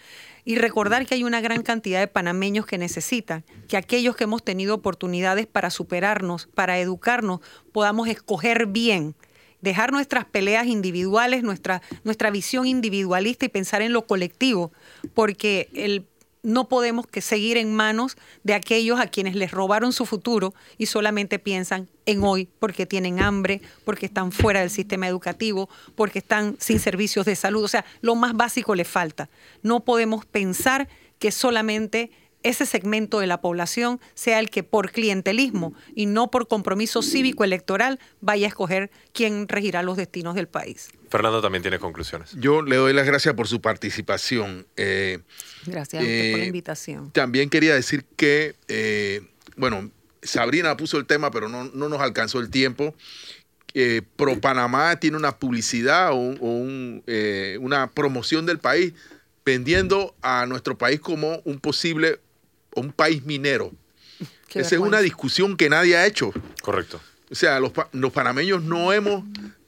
y recordar que hay una gran cantidad de panameños que necesitan que aquellos que hemos tenido oportunidades para superarnos, para educarnos, podamos escoger bien, dejar nuestras peleas individuales, nuestra, nuestra visión individualista y pensar en lo colectivo, porque el no podemos que seguir en manos de aquellos a quienes les robaron su futuro y solamente piensan en hoy porque tienen hambre, porque están fuera del sistema educativo, porque están sin servicios de salud. O sea, lo más básico les falta. No podemos pensar que solamente ese segmento de la población sea el que por clientelismo y no por compromiso cívico electoral vaya a escoger quién regirá los destinos del país. Fernando también tiene conclusiones. Yo le doy las gracias por su participación. Eh, gracias por la eh, invitación. También quería decir que, eh, bueno, Sabrina puso el tema, pero no, nos alcanzó el tiempo. Pro Panamá tiene una publicidad o, una promoción del país vendiendo a nuestro país como un posible un país minero. <laughs> Esa es una discusión que nadie ha hecho. Correcto. O sea, los, panameños no hemos,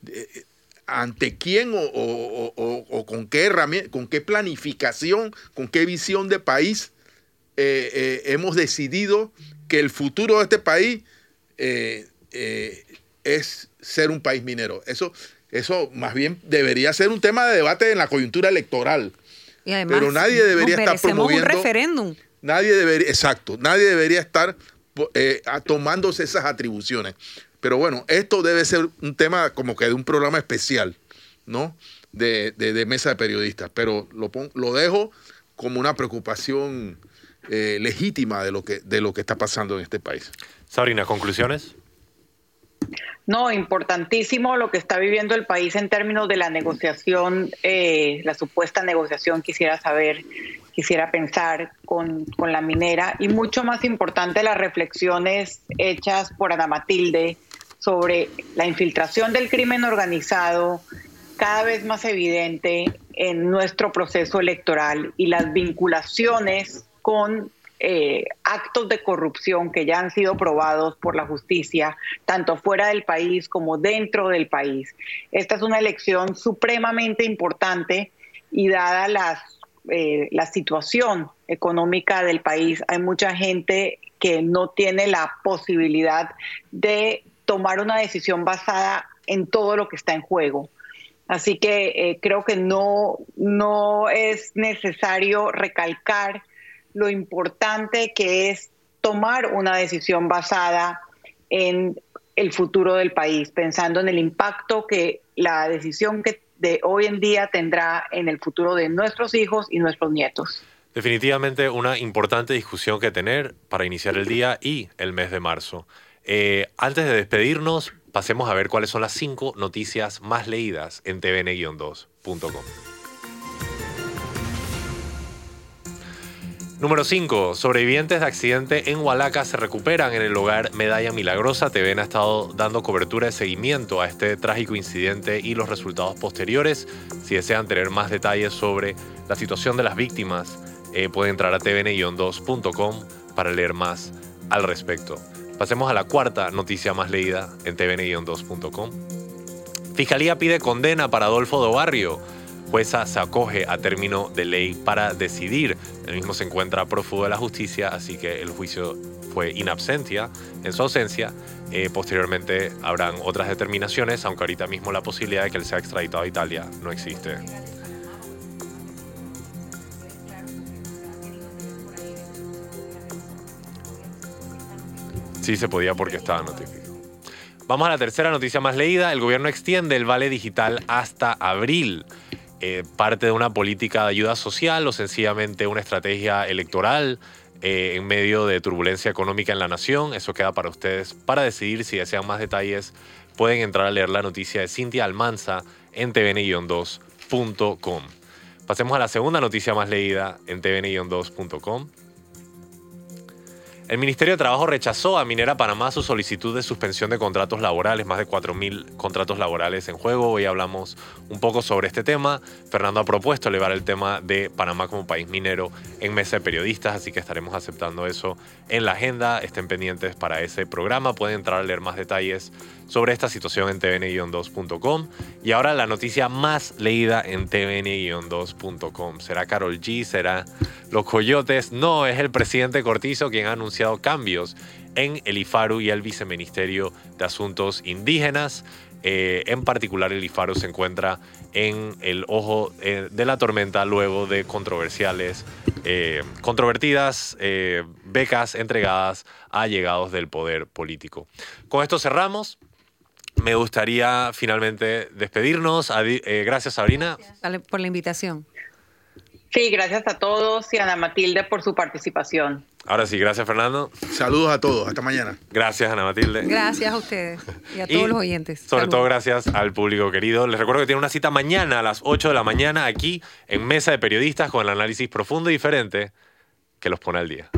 eh, ante quién o, con qué herramienta, con qué planificación, con qué visión de país eh, eh, hemos decidido que el futuro de este país es ser un país minero. Eso, eso más bien debería ser un tema de debate en la coyuntura electoral. Pero nadie debería estar promoviendo un referéndum. Nadie debería, exacto, nadie debería estar eh, tomándose esas atribuciones. Pero bueno, esto debe ser un tema como que de un programa especial, ¿no? De, mesa de periodistas. Pero lo, lo dejo como una preocupación eh, legítima de lo, que, de lo que está pasando en este país. Sabrina, ¿conclusiones? No, importantísimo lo que está viviendo el país en términos de la negociación, eh, la supuesta negociación, quisiera saber, quisiera pensar con, con, la minera. Y mucho más importante las reflexiones hechas por Ana Matilde sobre la infiltración del crimen organizado cada vez más evidente en nuestro proceso electoral y las vinculaciones con eh, actos de corrupción que ya han sido probados por la justicia, tanto fuera del país como dentro del país. Esta es una elección supremamente importante y dada las, eh, la situación económica del país, hay mucha gente que no tiene la posibilidad de tomar una decisión basada en todo lo que está en juego. Así que eh, creo que no, no es necesario recalcar lo importante que es tomar una decisión basada en el futuro del país, pensando en el impacto que la decisión que de hoy en día tendrá en el futuro de nuestros hijos y nuestros nietos. Definitivamente una importante discusión que tener para iniciar el día y el mes de marzo. Eh, antes de despedirnos, pasemos a ver cuáles son las cinco noticias más leídas en tvn-2.com. Número 5. Sobrevivientes de accidente en Hualaca se recuperan en el hogar Medalla Milagrosa. TVN ha estado dando cobertura de seguimiento a este trágico incidente y los resultados posteriores. Si desean tener más detalles sobre la situación de las víctimas, eh, pueden entrar a tvn-2.com para leer más al respecto. Pasemos a la cuarta noticia más leída en tvn-2.com. Fiscalía pide condena para Adolfo do Barrio jueza se acoge a término de ley para decidir. El mismo se encuentra prófugo de la justicia, así que el juicio fue in absentia, en su ausencia. Eh, posteriormente habrán otras determinaciones, aunque ahorita mismo la posibilidad de que él sea extraditado a Italia no existe. Sí se podía porque estaba notificado. Vamos a la tercera noticia más leída. El gobierno extiende el vale digital hasta abril. Eh, parte de una política de ayuda social o sencillamente una estrategia electoral eh, en medio de turbulencia económica en la nación. Eso queda para ustedes para decidir si desean más detalles. Pueden entrar a leer la noticia de Cintia Almanza en tvn-2.com. Pasemos a la segunda noticia más leída en tvn-2.com. El Ministerio de Trabajo rechazó a Minera Panamá su solicitud de suspensión de contratos laborales, más de 4.000 contratos laborales en juego. Hoy hablamos un poco sobre este tema. Fernando ha propuesto elevar el tema de Panamá como país minero en mesa de periodistas, así que estaremos aceptando eso en la agenda. Estén pendientes para ese programa. Pueden entrar a leer más detalles sobre esta situación en tvn-2.com. Y ahora la noticia más leída en tvn-2.com. ¿Será Carol G? ¿Será los coyotes? No, es el presidente Cortizo quien ha anunciado cambios en el IFARU y el Viceministerio de Asuntos Indígenas. Eh, en particular, el IFARU se encuentra en el ojo eh, de la tormenta luego de controversiales, eh, controvertidas becas entregadas a llegados del poder político. Con esto cerramos me gustaría finalmente despedirnos. Eh, gracias, Sabrina. por la invitación. Sí, gracias a todos y a Ana Matilde por su participación. Ahora sí, gracias Fernando. Saludos a todos, hasta mañana. Gracias Ana Matilde. Gracias a ustedes y a <laughs> todos los oyentes. Sobre todo gracias al público querido. Les recuerdo que tiene una cita mañana a las 8 de la mañana aquí en Mesa de Periodistas con el análisis profundo y diferente que los pone al día.